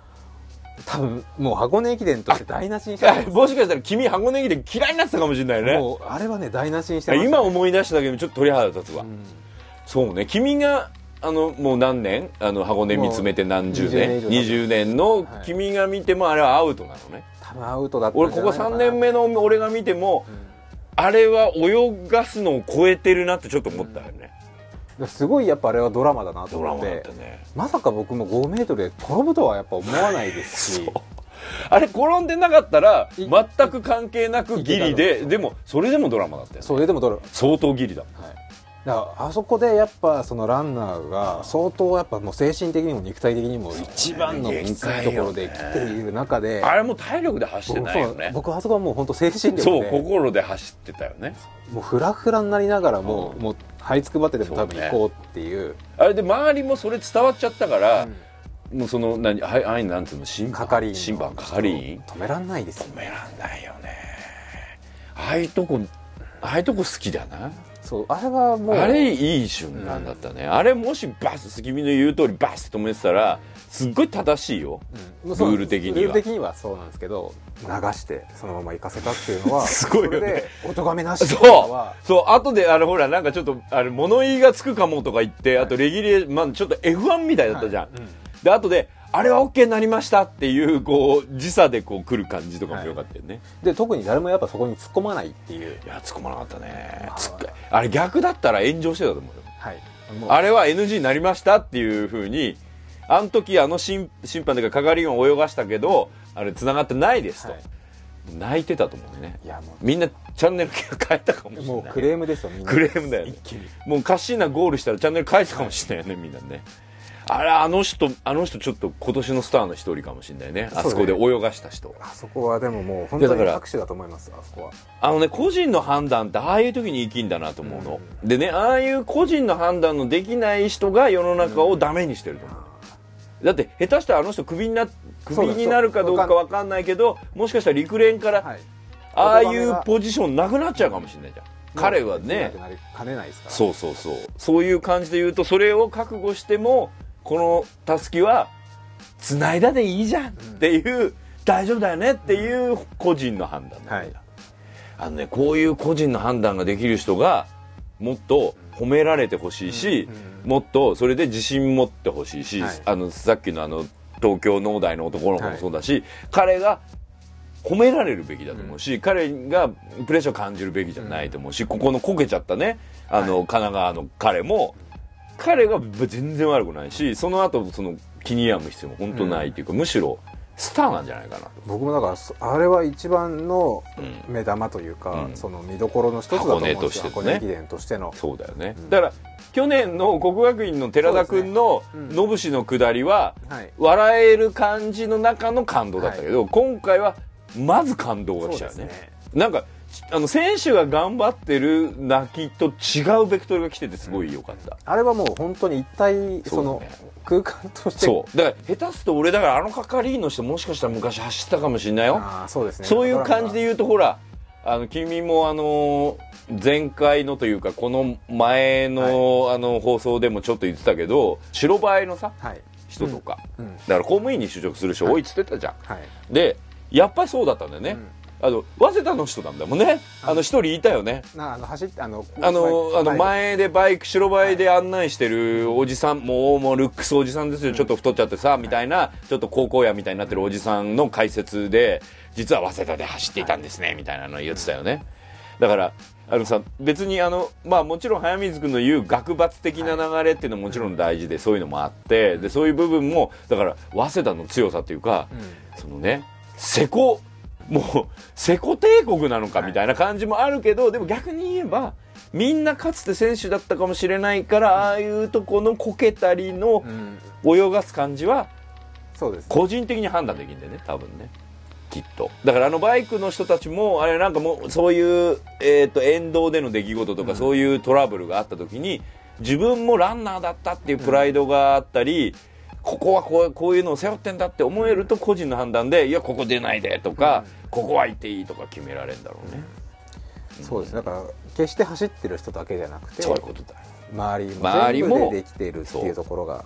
多分もう箱根駅伝として台無しにして
もしかしたら君箱根駅伝嫌いになってたかもしれないね。
もうあれはね台無しにしてました。
今思い出しただけでちょっと鳥肌立つわ、
うん
そうね。君があのもう何年？あの箱根見つめて何十年？
もう20
20年の
はい。
君が見てもあれはアウトなのね。
多分アウトだったん
俺ここ
じゃないのかな。
3年目の俺が見ても、あれは泳がすのを超えてるなってちょっと思ったよね、
すごいやっぱあれはドラマだなと思って。
ね。
まさか僕も5メートルで転ぶとはやっぱ思わないですし。
あれ転んでなかったら
い
全く関係なくギリででもそれでもドラマだったよね。
それでもドラ
相当ギリだ
はい、だからあそこでやっぱそのランナーが相当やっぱもう精神的にも肉体的にも一番の
限
きつい
界よね
ところで来ている中で
あれも体力で走って
僕そう
ないよね。
僕あそこはもう本当精神力
そう
で
心で走ってたよね。
もうフラフラになりながらも、
うん。
もう這いつくばってでも多分行こうっていう。
あれで周りもそれ伝わっちゃったから、もうその何はいはいなんつうの審判
係員の。
審判係員。
止めらんないですよ
止めらんないよね。ああいうとこああいうとこ好きだな
そうあれはもう。
あれいい瞬間だったね、あれもしバス君の言う通りバス止めてたらすっごい正しいよ、
うん。
ルール的には。
ルール的にはそうなんですけど流してそのまま行かせたっていうのは
すごいよね。
お咎めなし
そう
は。
そう。後であれほらなんかちょっとあれ物言いがつくかもとか言って、あとレギュレー、まあ、ちょっと F1 みたいだったじゃん、
はいうん。
で後であれは OK になりましたっていうこう時差でこう来る感じとかもよかったよね、
で特に誰もやっぱそこに突っ込まないっていう。
いや突っ込まなかったね。あれ逆だったら炎上してたと思うよ。
はい。
あれは NG になりましたっていうふうにあの時あの審審判というか係員を泳がしたけどあれ繋がってないですと、
はい。
泣いてたと思うね。
いやも
みんなチャンネル変えたかもしれない。
うもうクレームですよみんな。
クレームだよね。
一気に。
もうカッシーナゴールしたらチャンネル変えたかもしれないよね、みんなねあれあの人あの人ちょっと今年のスターの一人かもしれないね。あそこで泳がした人。
あそこはでももう本
いやだから
当に拍手だと思いますあそこは。
あのね個人の判断ってああいう時に生きんだなと思うの、でねああいう個人の判断のできない人が世の中をダメにしてると思う、だって下手したらあの人クビになクビになるかどうかわかんないけどもしかしたら陸連から
はい。
ああいうポジションなくなっちゃうかもしれないじゃん。彼はね。そうそうそう。そういう感じで言うとそれを覚悟してもこのたすきは繋いだでいいじゃんっていう、大丈夫だよねっていう個人の判断なんだ、
はい。
あのねこういう個人の判断ができる人がもっと褒められてほしいし、もっとそれで自信持ってほしいし、
はい。
あのさっきのあの東京農大の男の子もそうだし、彼が褒められるべきだと思うし、彼がプレッシャーを感じるべきじゃないと思うし、ここのこけちゃったねあの、神奈川の彼も彼が全然悪くないしその後その気に病む必要も本当ないっていうか、むしろスターなんじゃないかなと。
僕もだからそあれは一番の
うん。
目玉というか、
うん。
その見どころの一つだと思うんですよ。
箱根としてね。
箱根駅伝としての。
そうだよね、だから去年の国学院の寺田君の野伏の下りは、
はい。
笑える感じの中の感動だったけど、今回はまず感動が来ちゃうね。
ね。
なんかあの選手が頑張ってる泣きと違うベクトルが来ててすごい良かった、
あれはもう本当に一体その空間として
そう。だから下手すると俺だからあの係員の人もしかしたら昔走ってたかもしれないよ。
ああそうですね。
そういう感じで言うとほらあの君もあの前回のというかこの前の,、あの放送でもちょっと言ってたけど白バイのさ
はい。
人とか、
うん。
だから公務員に就職する人多いっつってたじゃん、
はい。
でやっぱりそうだったんだよね、
うん
あの早稲田の人なんだもんね。あの一人いたよね。
なあの走ってあの
あのあの
前
前でバイク白バイで案内してるおじさんもうもうルックスおじさんですよ。ちょっと太っちゃってさみたいなちょっと高校やみたいになってるおじさんの解説で実は早稲田で走っていたんですねみたいなの言ってたよね。だからあのさ別にあのまあもちろん早水君の言う学閥的な流れっていうのももちろん大事でそういうのもあってでそういう部分もだから早稲田の強さというかそのね瀬古もう瀬古帝国なのかみたいな感じもあるけど、でも逆に言えばみんなかつて選手だったかもしれないからああいうとこのこけたりの
うん。
泳がす感じは
そうです
個人的に判断できるんだよね多分ね。きっと。だからあのバイクの人たちもあれなんかもうそういう、えー、と沿道での出来事とか、そういうトラブルがあった時に自分もランナーだったっていうプライドがあったり、ここはこうこういうのを背負ってんだって思えると個人の判断でいやここ出ないでとか、ここは行っていいとか決められるんだろうね、
そうですだから決して走ってる人だけじゃなくて
そういうことだよ。
周りも
周りも
全部でできているっていうところが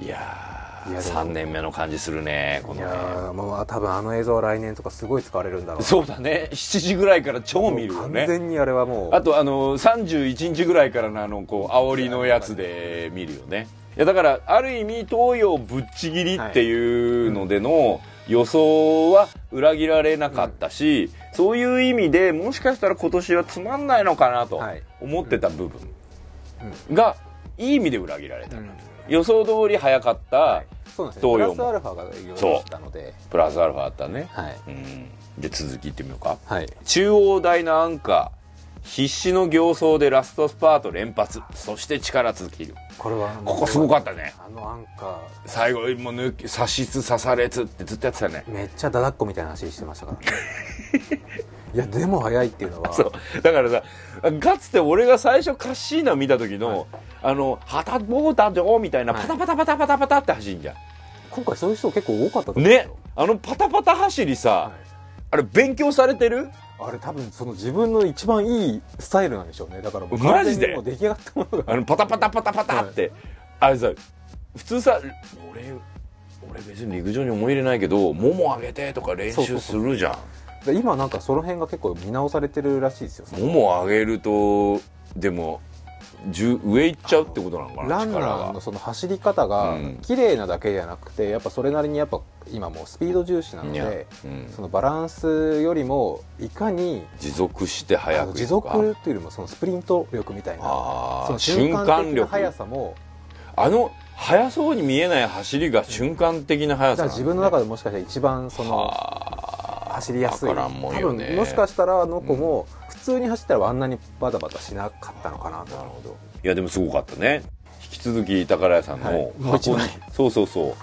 いやー
いやでも
3年目の感じするねこ
いや
のね
ーもう多分あの映像は来年とかすごい使われるんだろうな。
そうだね。7時ぐらいから超見るよね。
完全にあれはもう
あとあの31日ぐらいからのあのこう煽りのやつで見るよね。いやだからある意味東洋ぶっちぎりっていうのでの予想は裏切られなかったし、そういう意味でもしかしたら今年はつまんないのかなと
はい。
思ってた部分がいい意味で裏切られた、
うん。
予想通り早かった、
はい。そうなんですねプ
東洋も。
ラスアルファがいろいろしたので。
プラスアルファあったね、
はい。
うん、で続きいってみようか。
はい。
中央大のアンカー必死の形相でラストスパート連発。そして力尽き。る
これは
ここすごかったね。
あのアンカ
最後もう抜き差しつ刺されつってずっとやってたね。
ーめっちゃダダっ子みたいな走りしてましたから。ね いやでも速いっていうのは。
そう。だからさかつて俺が最初カッシーナ見た時の、あの「ハタボータジョー」みたいな
はい。
パタパタパタパタパタって走るんじゃ
今回そういう人結構多かった
ね。あのパタパタ走りさ、
はい。
あれ勉強されてる？
あれ多分その自分の一番いいスタイルなんでしょうね。だからもう
マジで？
出来上がったものが。
あのパタパタパタパタって、あれさ普通さ俺俺別に陸上に思い入れないけどもも上げてとか練習するじゃん。
で今なんかその辺が結構見直されてるらしいですよ。
もも上げるとでも上行っちゃうってことなのかな
ランナーのその走り方が
うん。
綺麗なだけじゃなくてやっぱそれなりにやっぱ今もうスピード重視なので
うん。
そのバランスよりもいかに
持続して
あ
速く
の持続というよりもそのスプリント力みたいな。その
瞬
瞬間的な速さも。
あの速そうに見えない走りが瞬間的な速さね。
自分の中でもしかしたら一番その
はあ
走りやすい。
わからんもん
多分もしかしたらあの子も普通に走ったらあんなにバタバタしなかったのかなと。
なるほど。いやでもすごかったね。引き続き宝屋さんの
はい。
そうそうそう。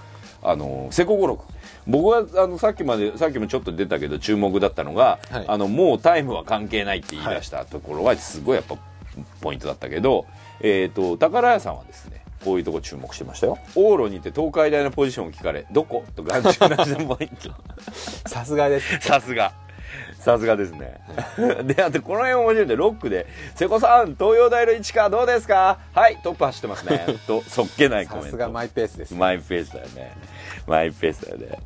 あの瀬古五郎君僕はあのさっきまでさっきもちょっと出たけど注目だったのが、
はい
あのもうタイムは関係ないって言い出したところはすごいやっぱポイントだったけど、えー、と宝屋さんはですねこういうとこ注目してましたよ往路にて東海大のポジションを聞かれどこと眼中なしのポイント
さすがです
さすが。さすがですね。で、あとこの辺面白いんで、ロックで、瀬古さん、東洋大の市川どうですか？はい、トップ走ってますね。と、そっけないコメント。
さすがマイペースです
マイペースだよね。マイペースだよね。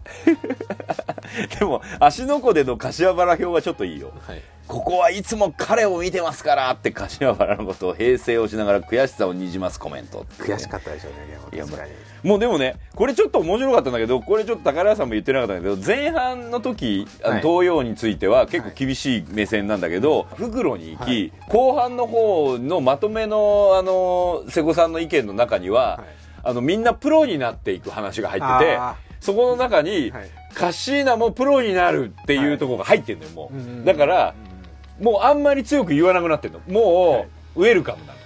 でも、足の湖での柏原表はちょっといいよ。
はい。
ここはいつも彼を見てますからって柏原のことを平成をしながら悔しさをにじますコメント。
悔しかったでしょうね
いや
でも
うでもね、これちょっと面白かったんだけど、これちょっと宝屋さんも言ってなかったんだけど、前半の時、東洋については結構厳しい目線なんだけど、袋に行き、後半の方のまとめの、あの、瀬古さんの意見の中には、
はい
あの、みんなプロになっていく話が入ってて
あ、
そこの中に、
はい。
カッシーナもプロになるっていうところが入ってんのよ、もう。
うんうんうん
だから、もうあんまり強く言わなくなってんの。もう、ウェルカムなの。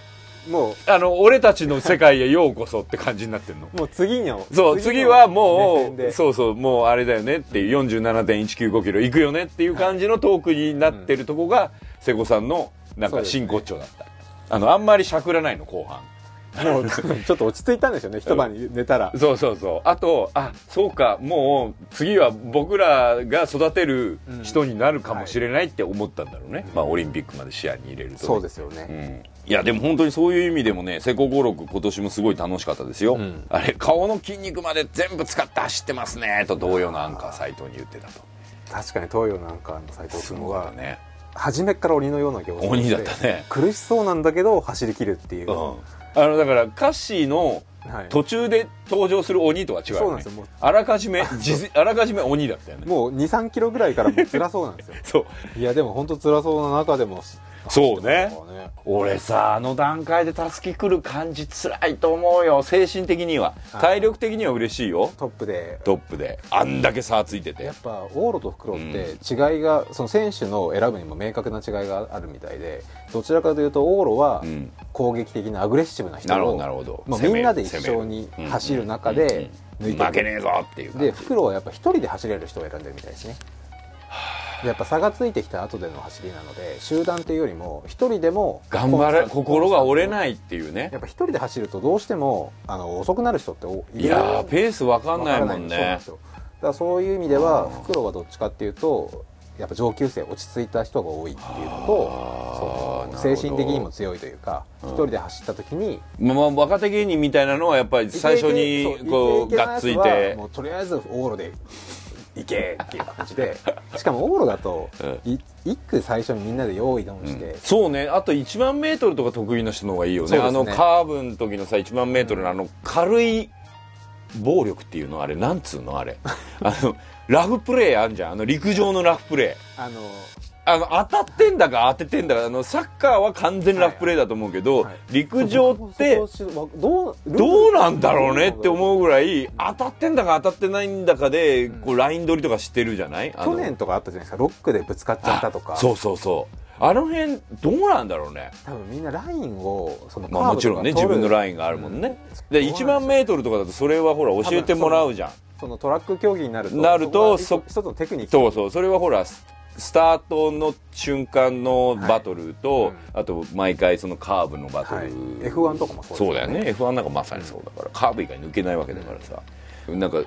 もう。
あの俺たちの世界へようこそって感じになってんの。
もう次の
そう
次
はもうそうそうもうあれだよねっていう47.195キロ行くよねっていう感じのトークになってるとこが瀬古さんのなんか真骨頂だった、あのあんまりしゃくらないの後半
もうちょっと落ち着いたんでしょうね一晩に寝たら。
そうそうそう。あとあそうかもう次は僕らが育てる人になるかもしれないって思ったんだろうね、まあオリンピックまで視野に入れるとね、
そうですよね、
うん。いやでも本当にそういう意味でもね瀬古五六今年もすごい楽しかったですよ、
ん。
あれ顔の筋肉まで全部使って走ってますねと同様のアンカー斎藤に言ってたと。
確かに東洋なんかの斎藤君は
ね。
初めから鬼のような行
鬼だったね。
苦しそうなんだけど走り切るっていう、
うんあのだからカッシーの
はい。
途中で登場する鬼とは違うよね。
そうなんですよ。もう
あらかじめ あらかじめ鬼だったよね。
もう2 3キロぐらいからもう辛そうなんですよ。
そう。
いやでも本当辛そうな中でも
そうね。
ね。
俺さあの段階でたすき来る感じ辛いと思うよ。精神的には。
はい。
体力的には嬉しいよ。
トップで。
トップで。あんだけ差ついてて。
やっぱ往路と袋って違いが、その選手の選ぶにも明確な違いがあるみたいでどちらかというと往路は
うん。
攻撃的なアグレッシブな人
なるほど
を
なるほど。
まあ、みんなで一緒に走る中で抜いて
負けねえぞっていう
で袋はやっぱ一人で走れる人を選んでるみたいですねやっぱ差がついてきた後での走りなので集団というよりも一人でも
頑張れ心が折れないっていうね。
やっぱ一人で走るとどうしてもあの遅くなる人ってお
いやーペースわかんないもん
わからそうだからそういう意味では袋はどっちかっていうとやっぱ上級生落ち着いた人が多いっていうのと精神的にも強いというか一人で走った時に
まあまあ若手芸人みたいなのはやっぱり最初にこうがっついて。
もうとりあえず往路で行けっていう感じで。しかも往路だと
うん。
い一区最初にみんなで用意ドンして、
そうね。あと1万メートルとか得意な人の方がいいよね。
ね。
あのカーブの時のさ1万メートルのあの軽い暴力っていうのあれなんつうのあれ。あのラフプレーあんじゃん。あの陸上のラフプレー。
あの
あの当たってんだか当ててんだかあのサッカーは完全ラフプレーだと思うけど、
はい
陸上って
どう
どうなんだろうねって思うぐらい当たってんだか当たってないんだかでこうライン取りとかしてるじゃない？
去年とかあったじゃないですか。ロックでぶつかっちゃったとか。
そうそうそう。あの辺どうなんだろうね？
多分みんなラインをその
まあもちろんね自分のラインがあるもんね、で1万メートルとかだとそれはほら教えてもらうじゃん。
そのトラック競技になると
なると
そ一つのテクニック
そうそうそれはほらススタートの瞬間のバトルと、
はい
あと毎回そのカーブのバトル、
はい。F1 とかもそうです
そうだよね。F1 なんかまさにそうだから、カーブ以外抜けないわけだからさ、なんか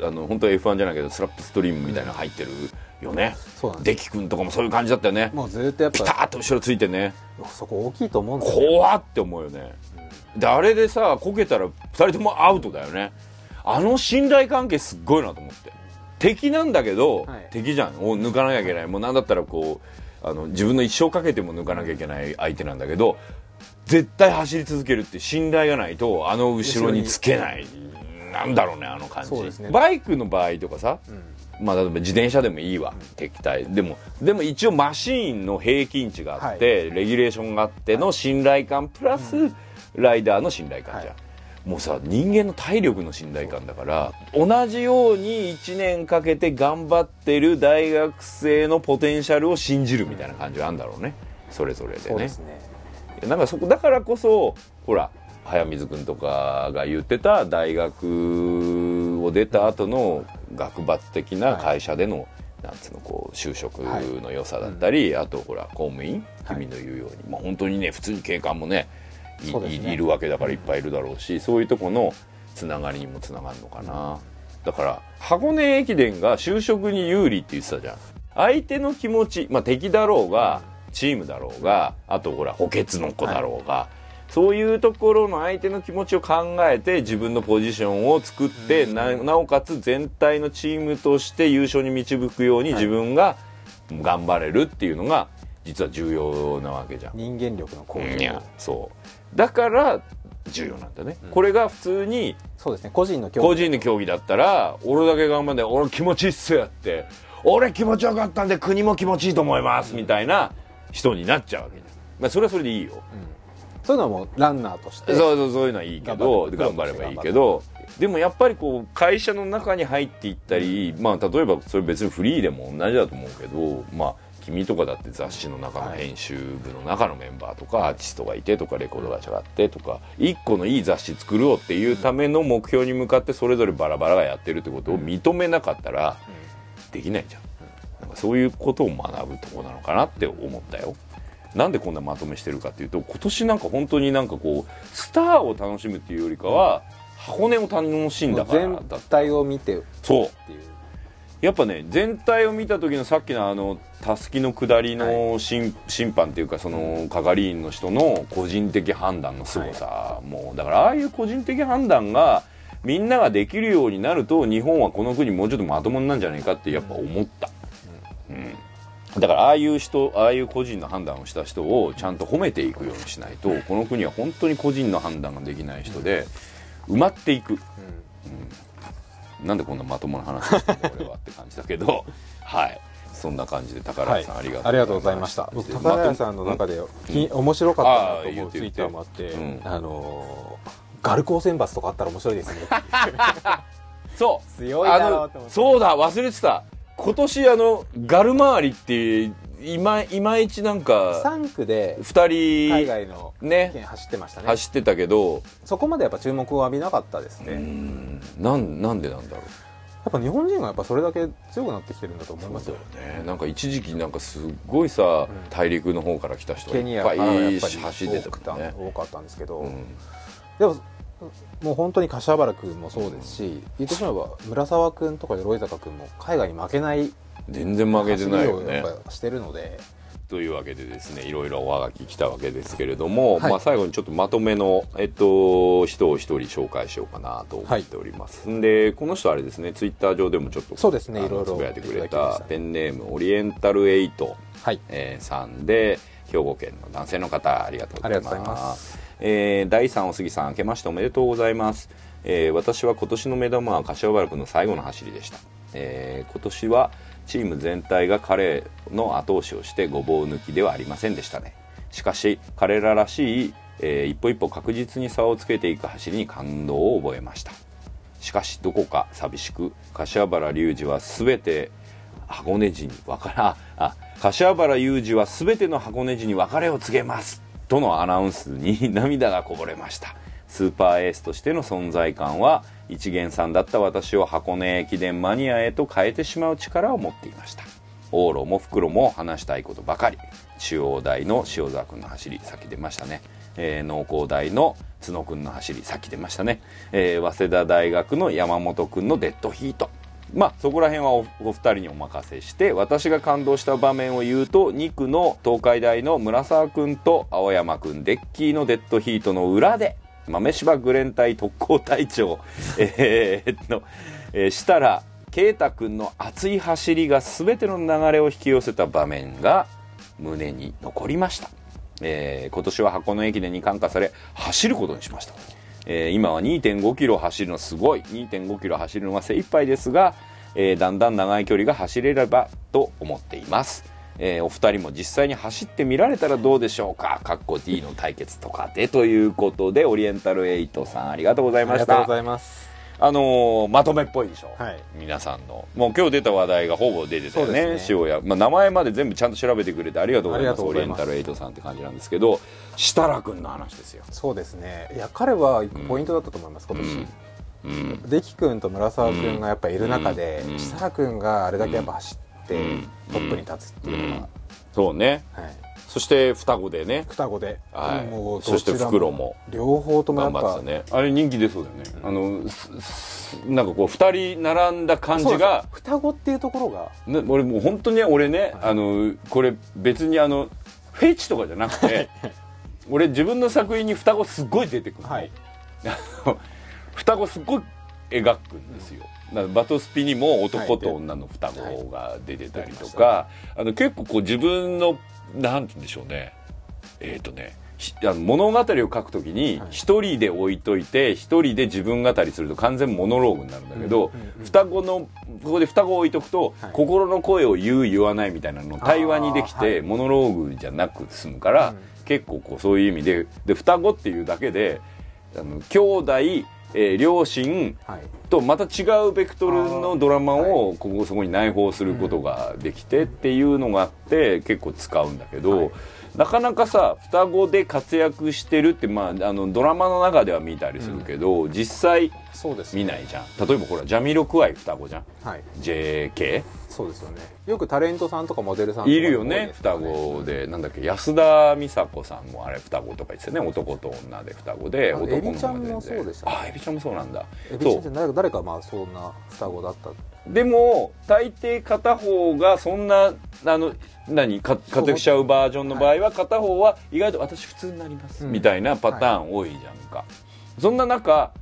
あの本当は F1 じゃないけどスラップストリームみたいなの入ってるよね、
そうなん
デキ君とかもそういう感じだったよね。
もうずっとやっ
ピタ
ぱ
ッと後ろついてね。
そこ大きいと思うんですよ。
怖って思うよね、であれでさこけたら2人ともアウトだよね。あの信頼関係すっごいなと思って敵なんだけど、
はい。
敵じゃん。を抜かなきゃいけない。もうなんだったらこうあの自分の一生かけても抜かなきゃいけない相手なんだけど絶対走り続けるって信頼がないとあの後ろにつけない。なんだろうねあの感じ、
ね。
バイクの場合とかさ、
うん。
まあ、例えば自転車でもいいわ、敵対。でもでも一応マシーンの平均値があって、レギュレーションがあっての信頼感プラス、ライダーの信頼感じゃん、
は
もうさ人間の体力の信頼感だから同じように1年かけて頑張ってる大学生のポテンシャルを信じるみたいな感じがあるんだろうね。それぞれでね。
そうですね。
なんかそこだからこそほら早水君とかが言ってた大学を出た後の学閥的な会社での、なんつうのこう就職の良さだったり、あとほら公務員？
はい。
君の言うように、まあ、本当にね普通に警官もねい
ね。
いいるわけだからいっぱいいるだろうしそういうとこのつながりにもつながるのかな、だから箱根駅伝が就職に有利って言ってたじゃん。相手の気持ち、まあ、敵だろうがチームだろうがあとほら補欠の子だろうが、そういうところの相手の気持ちを考えて自分のポジションを作って、ななおかつ全体のチームとして優勝に導くように自分が頑張れるっていうのが実は重要なわけじゃん。
人間力の向上。
そう。だから重要なんだね、これが普通に
そうですね。個人の競
個人の競技だったら俺だけ頑張って俺気持ちいいっすよって。俺気持ちよかったんで国も気持ちいいと思いますみたいな人になっちゃうわけじゃん、まあ、それはそれでいいよ、
そういうのはもうランナーとして。
そうそうそういうのはいいけど
頑
頑張
張れば
ればいいけど。でもやっぱりこう会社の中に入っていったり、まあ例えばそれ別にフリーでも同じだと思うけどまあ君とかだって雑誌の中の編集部の中のメンバーとかアーティストがいてとかレコード会社があってとか一個のいい雑誌作ろうっていうための目標に向かってそれぞれバラバラがやってるってことを認めなかったらできないじゃん。なんかそういうことを学ぶとこなのかなって思ったよ。なんでこんなまとめしてるかっていうと今年なんか本当になんかこうスターを楽しむっていうよりかは箱根を楽しんだから
全
だった。
体を見てっ
そう
ていう
やっぱね全体を見た時のさっきのあのたすきの下りの審,、審判っていうかその係員の人の個人的判断の凄さ、もうだからああいう個人的判断がみんなができるようになると日本はこの国もうちょっとまともになんじゃないかってやっぱ思った、うん、だからああいう人ああいう個人の判断をした人をちゃんと褒めていくようにしないとこの国は本当に個人の判断ができない人で埋まっていく、なんでこんなまともな話をしてんだ俺はって感じだけど はい。そんな感じで宝
はい
井さん、ありが
ありがとうございま
ま
した。僕
で
宝屋さんの中で、き面白かったなと思うツイッターもあって、
うん。
あのーガル高選抜とかあったら面白いですね。
そう。
強いだろうと思って。
そうだ忘れてた。今年あのガル回りっていまいまいちなんか
3区で
2
海
人
外の
ね
県走ってましたね。
走ってたけど。
そこまでやっぱ注目を浴びなかったですね、
う
や
ん。なんなんでなんだろう。
っぱ日本人がやっぱそれだけ強くなってきてるんだと思いますよ。
ね。なんか一時期なんかすっごいさ、大陸の方から来た人がいっぱ
からやっぱり
い走ってたね。
多かったんですけど、
うん。
でももう本当に柏原君もそうですし、言ってしまえば村沢君とか鎧坂君も海外に負けない
全然負けてないよね。
してるので、
というわけでですねいろいろおはがき来たわけですけれども、
はい。
まあ、最後にちょっとまとめの、えっと、人を一人紹介しようかなと思っております、んでこの人あれですねツイッター上でもちょっと
そうですねいろいろ
つぶやいてくれ
いた
ペンネームオリエンタルエイト、
はい。
えーさんで兵庫県の男性の方ありがとうございますえー第3お杉さん明けましておめでとうございます、えー私は今年の目玉は柏原君の最後の走りでした、えー今年はチーム全体が彼の後押しをしてごぼう抜きではありませんでしたね。しかし彼ららしい、えー一歩一歩確実に差をつけていく走りに感動を覚えました。しかしどこか寂しく柏原隆二は全て箱根路に別れああ柏原雄二は全ての箱根路に別れを告げます。とのアナウンスに 涙がこぼれました。スーパーエースとしての存在感は一元さんだった私を箱根駅伝マニアへと変えてしまう力を持っていました。往路も袋も話したいことばかり。中央大の塩沢君の走りさっき出ましたね、えー農工大の角君の走りさっき出ましたね、えー早稲田大学の山本君のデッドヒート。まあそこら辺はお二人にお任せして私が感動した場面を言うと2区の東海大の村沢君と青山君デッキーのデッドヒートの裏で豆柴グレン隊特攻隊長 えーの、えー設楽啓太君の熱い走りが全ての流れを引き寄せた場面が胸に残りました、えー今年は箱根駅伝に感化され走ることにしました。えー今は2 5キロ走るのすごい。2 5キロ走るのが精一杯ですが、えーだんだん長い距離が走れればと思っています、えーお二人も実際に走ってみられたらどうでしょうか？かっこ D の対決とかでということでオリエンタルエイトさんありがとうございました。
ありがとうございます。
あのーまとめっぽいでしょ、
はい。
皆さんの。もう今日出た話題がほぼ出てたよね
ね。
塩谷、まあ、名前まで全部ちゃんと調べてくれてありがとうございます
ありがとうございます。
オリエンタルエイトさんって感じなんですけど設楽君の話ですよ。
そうですね。いや彼はポイントだったと思います、今年、
うん。
デキ君と村沢君がやっぱいる中で、
うん。
設楽君があれだけやっぱ走って、
うん。
トップに立つっていうのは、
そうね。
はい、
そして双子でね。
双子で、
はい。
もう
そして袋も。
両方ともやっぱ
頑張ってたね。あれ人気出そうだよね、あのなんかこう2人並んだ感じ
そう
が
双子っていうところが。
ね俺もう本当にね俺ね、あのこれ別にあのフェチとかじゃなくて俺自分の作品に双子すっごい出てくるの、
はい。
双子すっごい描くんですよ、だからバトスピにも男と女の双子が出てたりとか、あの結構こう自分のなんて言うんでしょうね。えっ、とねひあの物語を書くときに
はい。
一人で置いといて一人で自分語りすると完全モノローグになるんだけど、
うんうんうん
双子のここで双子を置いとくと、
はい。
心の声を言う言わないみたいなのを対話にできて、モノローグじゃなく済むから、
うん
結構こうそういう意味でで双子っていうだけであの兄弟えー両親
はい。
とまた違うベクトルのドラマをここそこに内包することができてっていうのがあって結構使うんだけど、
はい
なかなかさ双子で活躍してるって、まあ、あのドラマの中では見たりするけど、実際
そうです
見ないじゃん。例えばほらジャミロクワイ双子じゃん。
はい。
JK
そうですよね。よくタレントさんとかモデルさんとか
いるよ
多
ね双子で。なんだっけ安田美沙子さんもあれ双子とか言ってたね。男と女で双子で男の
エビちゃんもそうでしたね。
あエビちゃんもそうなんだ。
エビちゃんって誰か誰かまあそんな双子だった
でも大抵片方がそんなあの何か活躍しちゃうバージョンの場合は片方は意外と私普通になります、
うん
みたいなパターン多いじゃんか、そんな中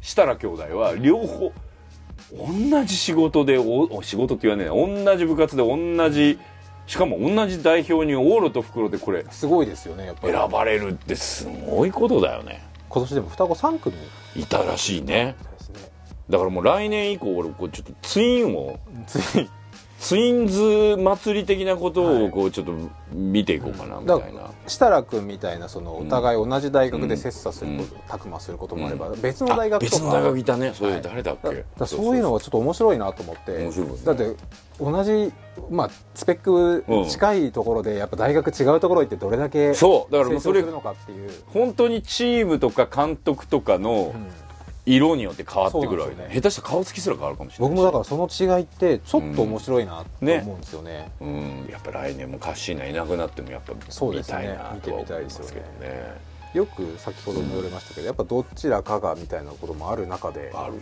設楽兄弟は両方同じ仕事でおお仕事って言わねえな同じ部活で同じしかも同じ代表に往路と袋でこれ
すごいですよねやっぱり。
選ばれるってすごいことだよね。
今年でも双子3組
いたらしいねだからもう来年以降俺こうちょっとツインを
つい
ツインズ祭り的なことをこうちょっと見ていこうかなみたいな、
だから設楽君みたいなそのお互い同じ大学で切磋すること、たくますることもあれば、別の大学とか。
別の大学いたね。それ
はい。
誰だっけ、
だだからそういうのがちょっと面白いなと思って。
面白いね。
だって同じ、まあ、スペック近いところでやっぱ大学違うところ行ってどれだけ
そう。だからもうそれ
成長するのかっていう、
本当にチームとか監督とかの
うん
色によって変わってくるわけね。下手したら顔つきすら変わるかもしれない
僕もだからその違いってちょっと面白いなと
うんね
思うんですよね,、
うん。やっぱ来年もカッシーナいなくなってもやっぱ見
そうですね。
たいなとは思いますけど
見てみたいですよ
ね。
よく先ほども言われましたけどやっぱどちらかがみたいなこともある中で。
ある。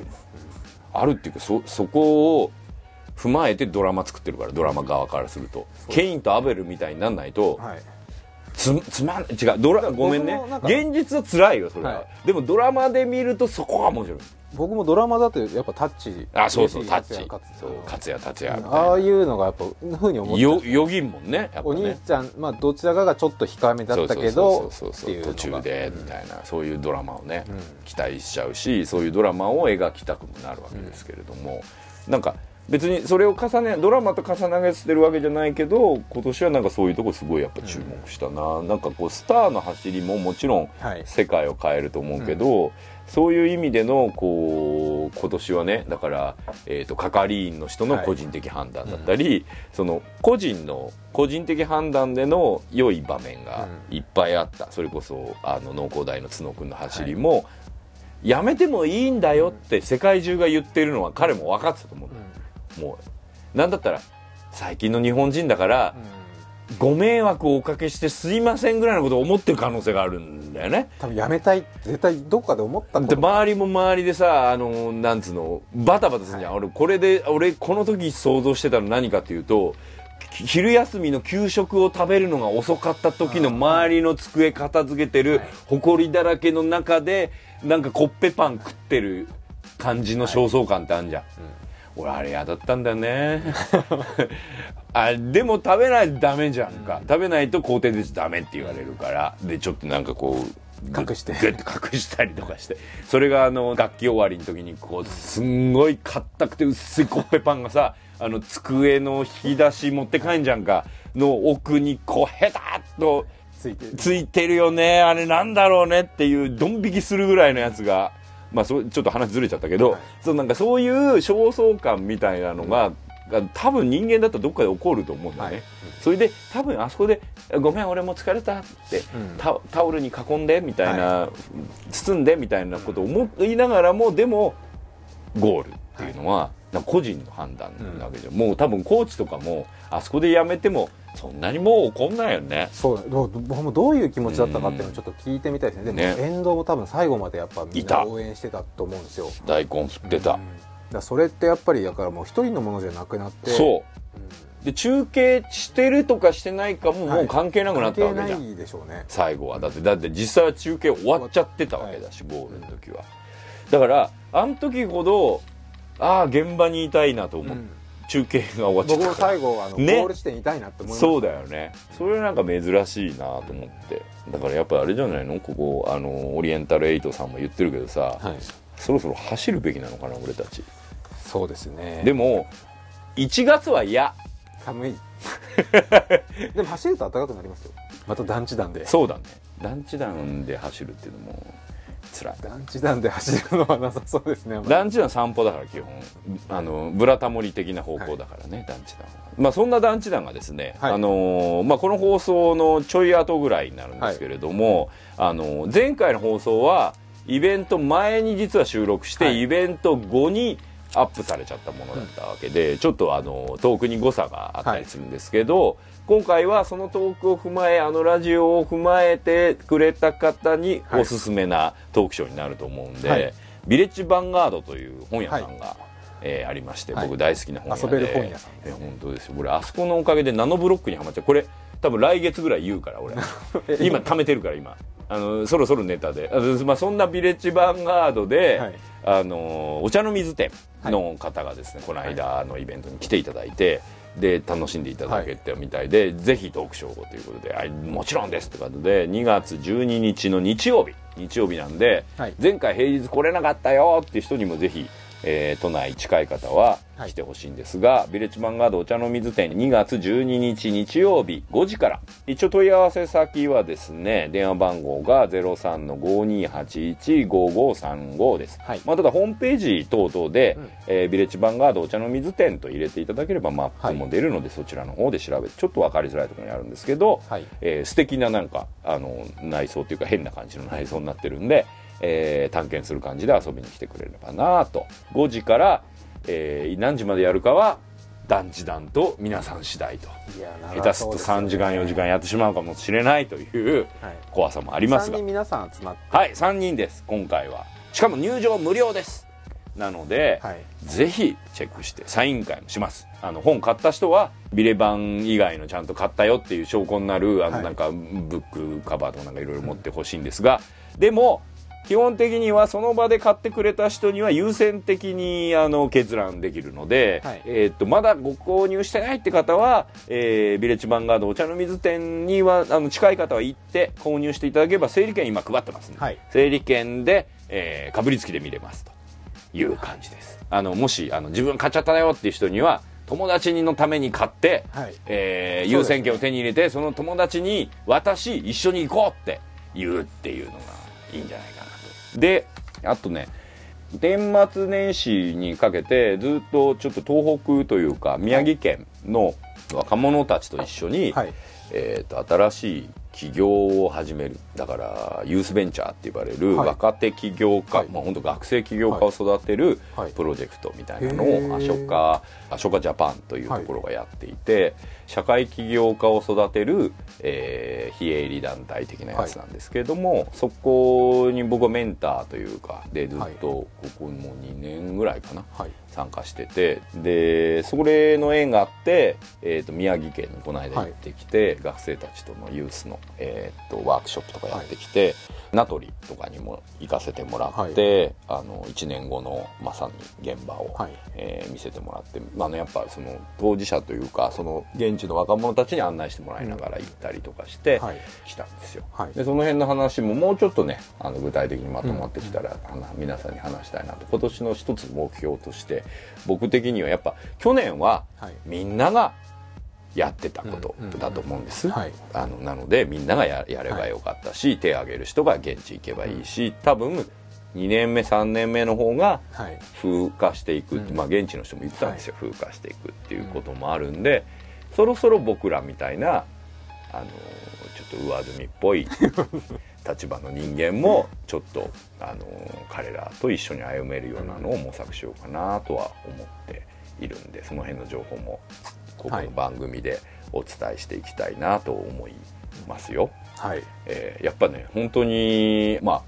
あるっていうかそそこを踏まえてドラマ作ってるからドラマ側からすると。ケインとアベルみたいになんないと、
はい
つつまん違うドラごめんね。現実は辛いよそれは、
は
でもドラマで見るとそこが面白い。
僕もドラマだとやっぱタッチ
あそうそうタッチ。勝谷達也
ああ
な
いうのがやっぱふうに思って
よよぎんもんねやっぱ
お兄
ね
ちゃん、まあ、どちらかがちょっと控えめだったけど
途中でみたいな、そういうドラマをね、
うん。
期待しちゃうしそういうドラマを描きたくもなるわけですけれども、なんか別にそれを重ねドラマと重ねてるわけじゃないけど今年はなんかそういうとこすごいやっぱ注目したな、なんかこうスターの走りももちろん
はい。
世界を変えると思うけど、そういう意味でのこう今年はねだから、えー、と係員の人の個人的判断だったり、その個人の個人的判断での良い場面がいっぱいあった、それこそあの農工大の角君の走りも、やめてもいいんだよって世界中が言ってるのは彼も分かってたと思うんだよ、もうなんだったら最近の日本人だから、ご迷惑をおかけしてすいませんぐらいのことを思ってる可能性があるんだよね。
多分やめたいって絶対どこかで思ったこ
で
と
周りも周りでさあのなんつうのバタバタするじゃん、俺これで俺この時想像してたの何かっていうとき昼休みの給食を食べるのが遅かった時の周りの机片付けてる埃だらけの中でなんかコッペパン食ってる感じの焦燥感ってあるじゃん、俺あれ嫌だったんだよね。あでも食べないとダメじゃんか、食べないと工程でダメって言われるから。でちょっとなんかこうぐ
隠して。
ぐっと隠したりとかして。それがあの楽器終わりの時にこうすんごい硬くて薄いコッペパンがさあの机の引き出し持って帰んじゃんか。の奥にこうヘタッと
ついてる。
ついてるよね。あれなんだろうねっていうドン引きするぐらいのやつがまあそうちょっと話ずれちゃったけど、
はい。
そうなんかそういう焦燥感みたいなのが、が多分人間だったらどっかで起こると思うんだよね、
はい。
それで多分あそこで「ごめん俺も疲れた」って、
うん。
タタオルに囲んでみたいな、包んでみたいなことを思いながらもでもゴールっていうのは、個人の判断なわけじゃん、もう多分コーチとかもあそこでやめてもそんなにもう怒んないよね。
そうどう僕もどういう気持ちだったかっていうのをちょっと聞いてみたいですね。でも
ね。
遠藤も多分最後までやっぱみんな応援してたと思うんですよ。
大根振ってた、
うん。だそれってやっぱりだからもう一人のものじゃなくなって。
そう。
うん。
で中継してるとかしてないかも
はい。
もう関係なくなったわけじゃん、
関係ないでしょうね。
最後は。だってだって実際は中継終わっちゃってたわけだし、ゴールの時は。だからあの時ほどああ現場にいたいなと思う、
うん
中継が終わっちゃ
僕も
ったから。
最後あの、
ね。
ゴール地点いたいなって思いました。
そうだよね。それなんか珍しいなと思って。だからやっぱあれじゃないの？ここあのオリエンタルエイトさんも言ってるけどさ、
はい。
そろそろ走るべきなのかな俺たち。
そうですね。
でも1月は嫌。
寒い。でも走ると暖かくなりますよ。また団地団で。
そうだね。団地団で走るっていうのも辛い。
団地団で走るのはなさそうですね
団地団散歩だから基本。あのブラタモリ的な方向だからね、団地団は。まあそんな団地団がですね、
はい。
あのーまあ、この放送のちょい後ぐらいになるんですけれども、あのー前回の放送はイベント前に実は収録して、
はい。
イベント後にアップされちゃったものだったわけで、ちょっとあのトークに誤差があったりするんですけど、今回はそのトークを踏まえあのラジオを踏まえてくれた方に
はい
おすすめなトークショーになると思うんで、
はい。
ビレッジヴァンガードという本屋さんが、えーありまして、
はい
僕大好きな本屋で。
遊べる本屋さん
えー本当ですよ。俺あそこのおかげでナノブロックにはまっちゃうこれ多分来月ぐらい言うから俺。今。貯めてるから今。あのそろそろネタで。あの、まあ、そんなビレッジヴァンガードで、
はい。
あのお茶の水店の方がですね、この間のイベントに来ていただいて、で楽しんでいただけたみたいで、ぜひトークショーをということであもちろんですってことで2月12日の日曜日。日曜日なんで、
はい。
前回平日来れなかったよっていう人にもぜひ、えー都内近い方は
はい
来てほしいんですが、ビレッジヴァンガードお茶の水店2月12日日曜日5時から。一応問い合わせ先はですね電話番号が03-5281-5535です、
はい。
まあ、ただホームページ等々で、
うん。
えービレッジヴァンガードお茶の水店と入れていただければマップも出るので、そちらの方で調べてちょっと分かりづらいところにあるんですけど、
はい。
えー素敵ななんかあの内装というか変な感じの内装になってるんで、えー探検する感じで遊びに来てくれればなと。5時から、えー何時までやるかは団地団と皆さん次第と。
いや
下手すると3時間4時間やってしまうかもしれないという
はい。
怖さもありますが。
3人皆さん集まって。
はい3人です今回は。しかも入場無料です。なので、
はい。
ぜひチェックしてサイン会もします。あの本買った人はビレ版以外のちゃんと買ったよっていう証拠になるあの
はい。
なんかブックカバーとかなんかいろいろ持ってほしいんですが、でも基本的にはその場で買ってくれた人には優先的にあの決断できるので、
はい。
えーっとまだご購入してないって方は、えービレッジヴァンガードお茶の水店にはあの近い方は行って購入していただければ整理券今配ってますんで、
はい。
整理券で、えーかぶりつきで見れますという感じです。あのもしあの自分買っちゃったよっていう人には友達のために買って、
はい。
えー優先権を手に入れてその友達に渡し一緒に行こうって言うっていうのがいいんじゃないかであとね年末年始にかけてずっとちょっと東北というか宮城県の若者たちと一緒に、
はい。
えー、と新しい起業を始める。だからユースベンチャーって言われる
はい。
若手起業家、
はい。
まあ、本当学生起業家を育てる
はい。
プロジェクトみたいなのをアショカアショカジャパンというところがやっていて、社会起業家を育てる、えー非営利団体的なやつなんですけれども、そこに僕はメンターというかでずっとここもう2年ぐらいかな、
はい。
参加しててでそれの縁があって、えー、と宮城県にこの間行ってきて、学生たちとのユースの、えー、とワークショップとかやってきて、名取とかにも行かせてもらって、あの1年後のまさに現場を、
はい。
えー見せてもらって、まあね、やっぱその当事者というかその現地の若者たちに案内してもらいながら行ったりとかして
はい。
来たんですよ。
はい。
でその辺の話ももうちょっとねあの具体的にまとまってきたら、あの皆さんに話したいなと。今年の一つ目標として僕的にはやっぱ去年は
はい。
みんながやってたことだと思うんです、
はい。
あのなのでみんながややればよかったし、手を挙げる人が現地行けばいいし多分2年目3年目の方が
はい。
風化していく、
うん。
まあ現地の人も言ってたんですよ、風化していくっていうこともあるんで、そろそろ僕らみたいなあのちょっと上積みっぽい 立場の人間もちょっとあの彼らと一緒に歩めるようなのを模索しようかなとは思っているんでその辺の情報もここの番組でお伝えしていきたいなと思いますよ。
はい。
えーやっぱね本当にまあ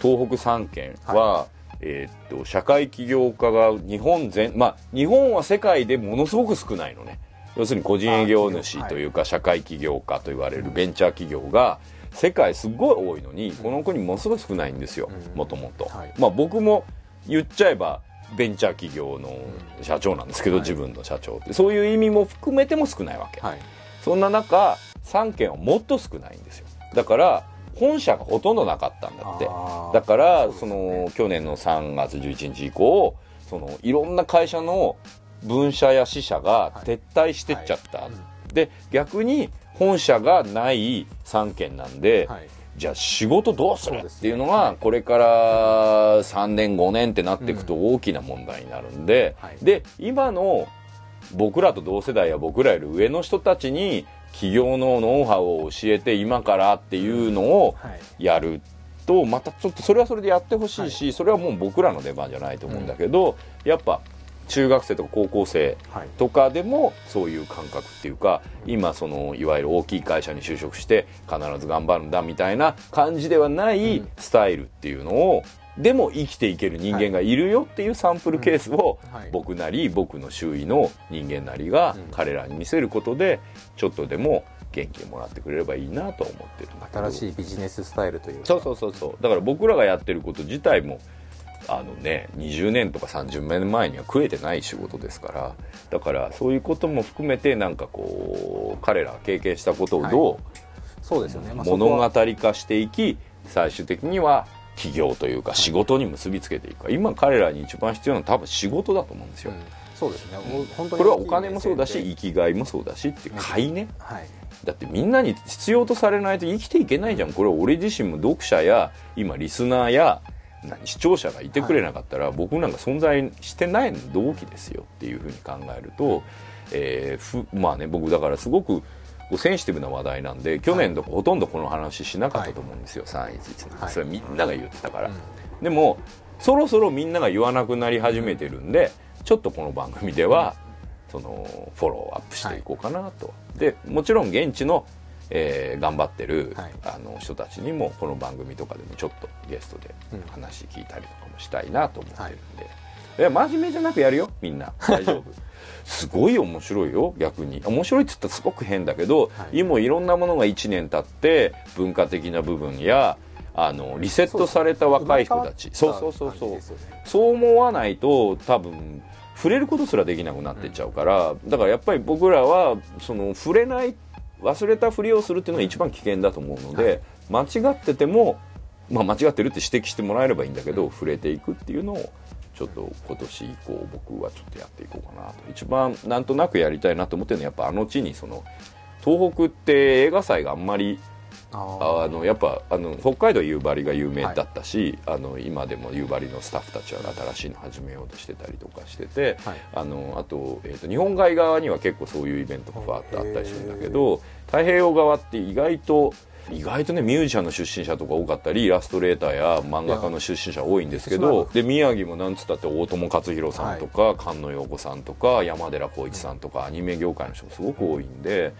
東北3県は、えーっと社会起業家が日本全まあ日本は世界でものすごく少ないのね。要するに個人営業主というか社会起業家と言われるベンチャー企業が世界すごい多いのにこの国ものすごい少ないんですよ
うん。
もともと。
はい。
まあ僕も言っちゃえばベンチャー企業の社長なんですけど、
はい。
自分の社長って。そういう意味も含めても少ないわけ、
はい。
そんな中3件はもっと少ないんですよ。だから本社がほとんどなかったんだって。だからそ,、の去年の3月11日以降そのいろんな会社の分社や支社が撤退してっちゃった、
はい。
で逆に本社がない3件なんで、
はい
じゃあ仕事どうするっていうのがこれから3年5年ってなっていくと大きな問題になるんで、
はい。
で今の僕らと同世代や僕らより上の人たちに企業のノウハウを教えて今からっていうのを
はい。
やるとまたちょっとそれはそれでやってほしいし、それはもう僕らの出番じゃないと思うんだけど、やっぱ中学生とか高校生
はい。
とかでもそういう感覚っていうか今そのいわゆる大きい会社に就職して必ず頑張るんだみたいな感じではないスタイルっていうのをでも生きていける人間がいるよっていうサンプルケースを僕なり僕の周囲の人間なりが彼らに見せることでちょっとでも元気をもらってくれればいいなとは思ってる
新しいビジネススタイルというか
そうそうそうそうだから僕らがやってること自体もあのね20年とか30年前には食えてない仕事ですからだからそういうことも含めてなんかこう彼らが経験したことをどう、
そうですよね、まあ
物
は
語化していき最終的には企業というか仕事に結びつけていくか。今彼らに一番必要なのは多分仕事だと思うんですよ、
うん。そうですね。お本当に
これはお金もそうだし生きがいもそうだしっていう買いね。
はい。
だってみんなに必要とされないと生きていけないじゃん。これ俺自身も読者や今リスナーや何視聴者がいてくれなかったら、僕なんか存在してないの同期ですよっていうふうに考えると、えーふまあね僕だからすごくこうセンシティブな話題なんで去年とかほとんどこの話しなかったと思うんですよ、311
はい。
てそれみんなが言ってたから、
うん。
でもそろそろみんなが言わなくなり始めてるんでちょっとこの番組ではそのフォローアップしていこうかなと、でもちろん現地の、えー頑張ってる、
はい。
あの人たちにもこの番組とかでもちょっとゲストで
うん。
話聞いたりとかもしたいなと思ってるんで、い。や真面目じゃなくやるよ。みんな。大丈夫。すごい面白いよ逆に。面白いっつったらすごく変だけど、
はい。
今いろんなものが1年経って文化的な部分やあのリセットされた若い人たち。そうそう。そうそうそう思わないと多分触れることすらできなくなってっちゃうから、だからやっぱり僕らはその触れない忘れたふりをするっていうのが一番危険だと思うので、間違ってても、まあ、間違ってるって指摘してもらえればいいんだけど、触れていくっていうのをちょっと今年以降僕はちょっとやっていこうかなと。一番なんとなくやりたいなと思ってるのはやっぱあの地にその東北って映画祭があんまり
あ
あのやっぱあの北海道は夕張が有名だったし、あの今でも夕張のスタッフたちは新しいの始めようとしてたりとかしてて、
はい。
あのあと,、えー、と日本海側には結構そういうイベントがふわっとあったりするんだけど太平洋側って意外と意外とねミュージシャンの出身者とか多かったりイラストレーターや漫画家の出身者多いんですけどで宮城もなんつったって大友克洋さんとか、菅野陽子さんとか山寺宏一さんとかアニメ業界の人もすごく多い。んで。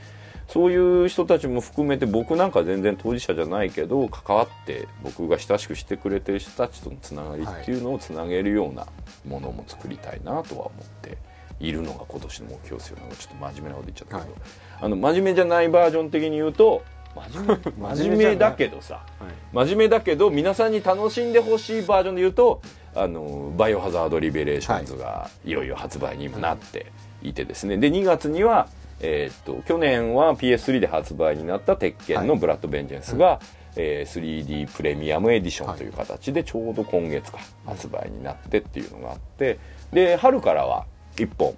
そういう人たちも含めて僕なんか全然当事者じゃないけど関わって僕が親しくしてくれてる人たちとのつながりっていうのをつなげるようなものも作りたいなとは思っているのが今年の目標ですよなんかちょっと真面目なこと言っちゃったけど、
はい。
あの真面目じゃないバージョン的に言うと真面目真面目だけどさ。真面目だけど皆さんに楽しんでほしいバージョンで言うとあのバイオハザードリベレーションズがいよいよ発売に今なっていてですね。で2月には、えーっと去年は PS3 で発売になった鉄拳の
はい。
ブラッドベンジェンスが、えー 3D プレミアムエディションという形でちょうど今月か発売になってっていうのがあってで春からは1本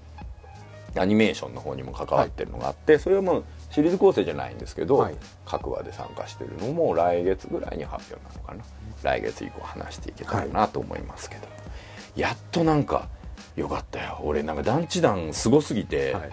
アニメーションの方にも関わってるのがあって、それはもうシリーズ構成じゃないんですけど、
はい。
各話で参加してるのも来月ぐらいに発表なのかな。来月以降話していけたらなと思いますけど、やっとなんかよかったよ。俺なんか団地団すごすぎて、
はい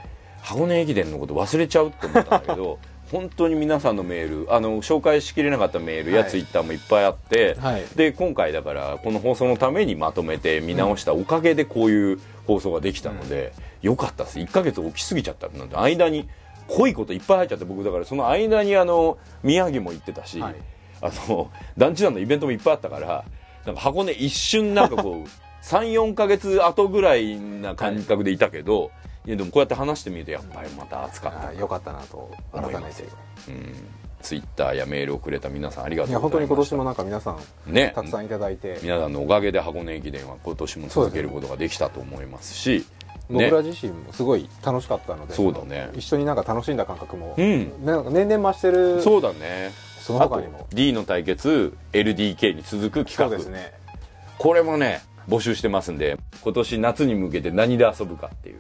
箱根駅伝のこと忘れちゃうって思ったんだけど 本当に皆さんのメールあの紹介しきれなかったメールや
はい。
ツイッターもいっぱいあって、
はい。
で今回だからこの放送のためにまとめて見直したおかげでこういう放送ができたので、よかったです。1ヶ月起きすぎちゃったなんて間に濃いこといっぱい入っちゃって僕だからその間にあの宮城も行ってたし、
はい。
あの団地団のイベントもいっぱいあったからなんか箱根一瞬なんかこう 34ヶ月後ぐらいな感覚でいたけど、いやでもこうやって話してみるとやっぱりまた暑かった
あよかったなと改めて。
うん、ツイッターやメールをくれた皆さんありがと
いうや
ございました。
本当に今年もなんか皆さん
ね。
たくさんいただいて。
皆さんのおかげで箱根駅伝は今年も続けることができたと思いますし。
僕ら自身もすごい楽しかったので
そうだね。
一緒になんか楽しんだ感覚も
うん。
なんか年々増してる
そうだね。
その他にも。
D の対決 LDK に続く
そう
企画
ですね。
これもね募集してますんで今年夏に向けて何で遊ぶかっていう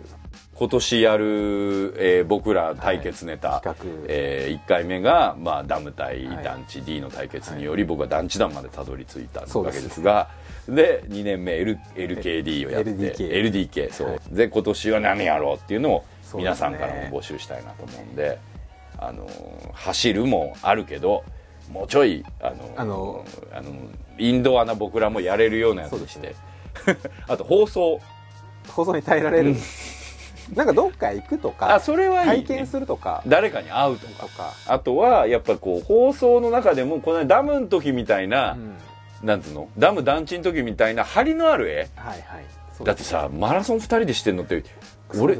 今年やる、えー僕ら対決ネタ、
はい
え1回目が、まあ、ダム対
はい。
団地 D の対決により、僕は団地団までたどり着いたわけですがで2年目、L、LKD をやって
LDK
LDK そう、
はい。
で今年は何やろうっていうのを皆さんからも募集したいなと思うんであのー走るもあるけどもうちょいあの
あの
あのインドアな僕らもやれるようなやつにして、あと放送。
放送に耐えられる、なんかどっか行くとか
あそれはいい、ね、
体験するとか
誰かに会うとか。
とか、
あとはやっぱこう放送の中でもこのダムの時みたいな、
うん。
なんつうの？ダム団地の時みたいな張りのある絵。
はいはい。
だってさマラソン2人でしてんのって俺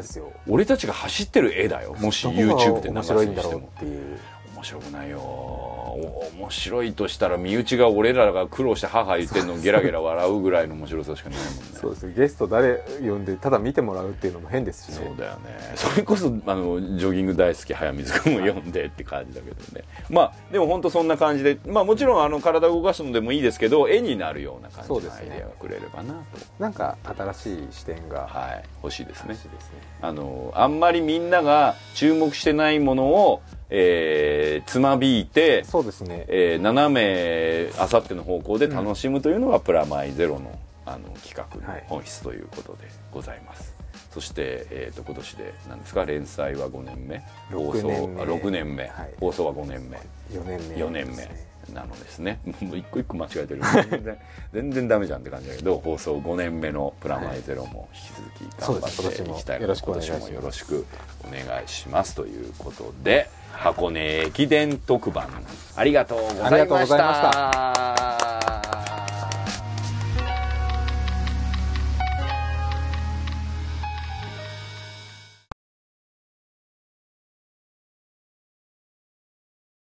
俺たちが走ってる絵だよ。もし YouTube で流
面
すにしても。
っていう
面白くないよ。お面白いとしたら身内が俺らが苦労して母言ってんのゲラゲラ笑うぐらいの面白さしかないもんね。
そうですゲスト誰呼んでただ見てもらうっていうのも変ですしね。
そうだよね。それこそあのジョギング大好き早水君も読んでって感じだけどね。まあでも本当そんな感じでまあもちろんあの体を動かすのでもいいですけど絵になるような感じのアイデアがくれればなと。
なんか新しい視点が
はい欲しいですね。
欲しいですね。
あのあんまりみんなが注目してないものを、えーつまびいて
そうですね。
えー斜めあさっての方向で楽しむというのがプラマイゼロのあの企画の本質ということでございます、そして、えー、と今年で何ですか？連載は5年目。放送
六年目。
あ6年目、
はい。
放送は5年目。
4年目。
4年目なのですね。もう一個一個間違えてる。全然 全然ダメじゃんって感じだけど放送5年目のプラマイゼロも引き続き頑張っていきたいので
そうです。
今年も
よろし
くお願いしますということで箱根駅伝特番。ありがとうございました。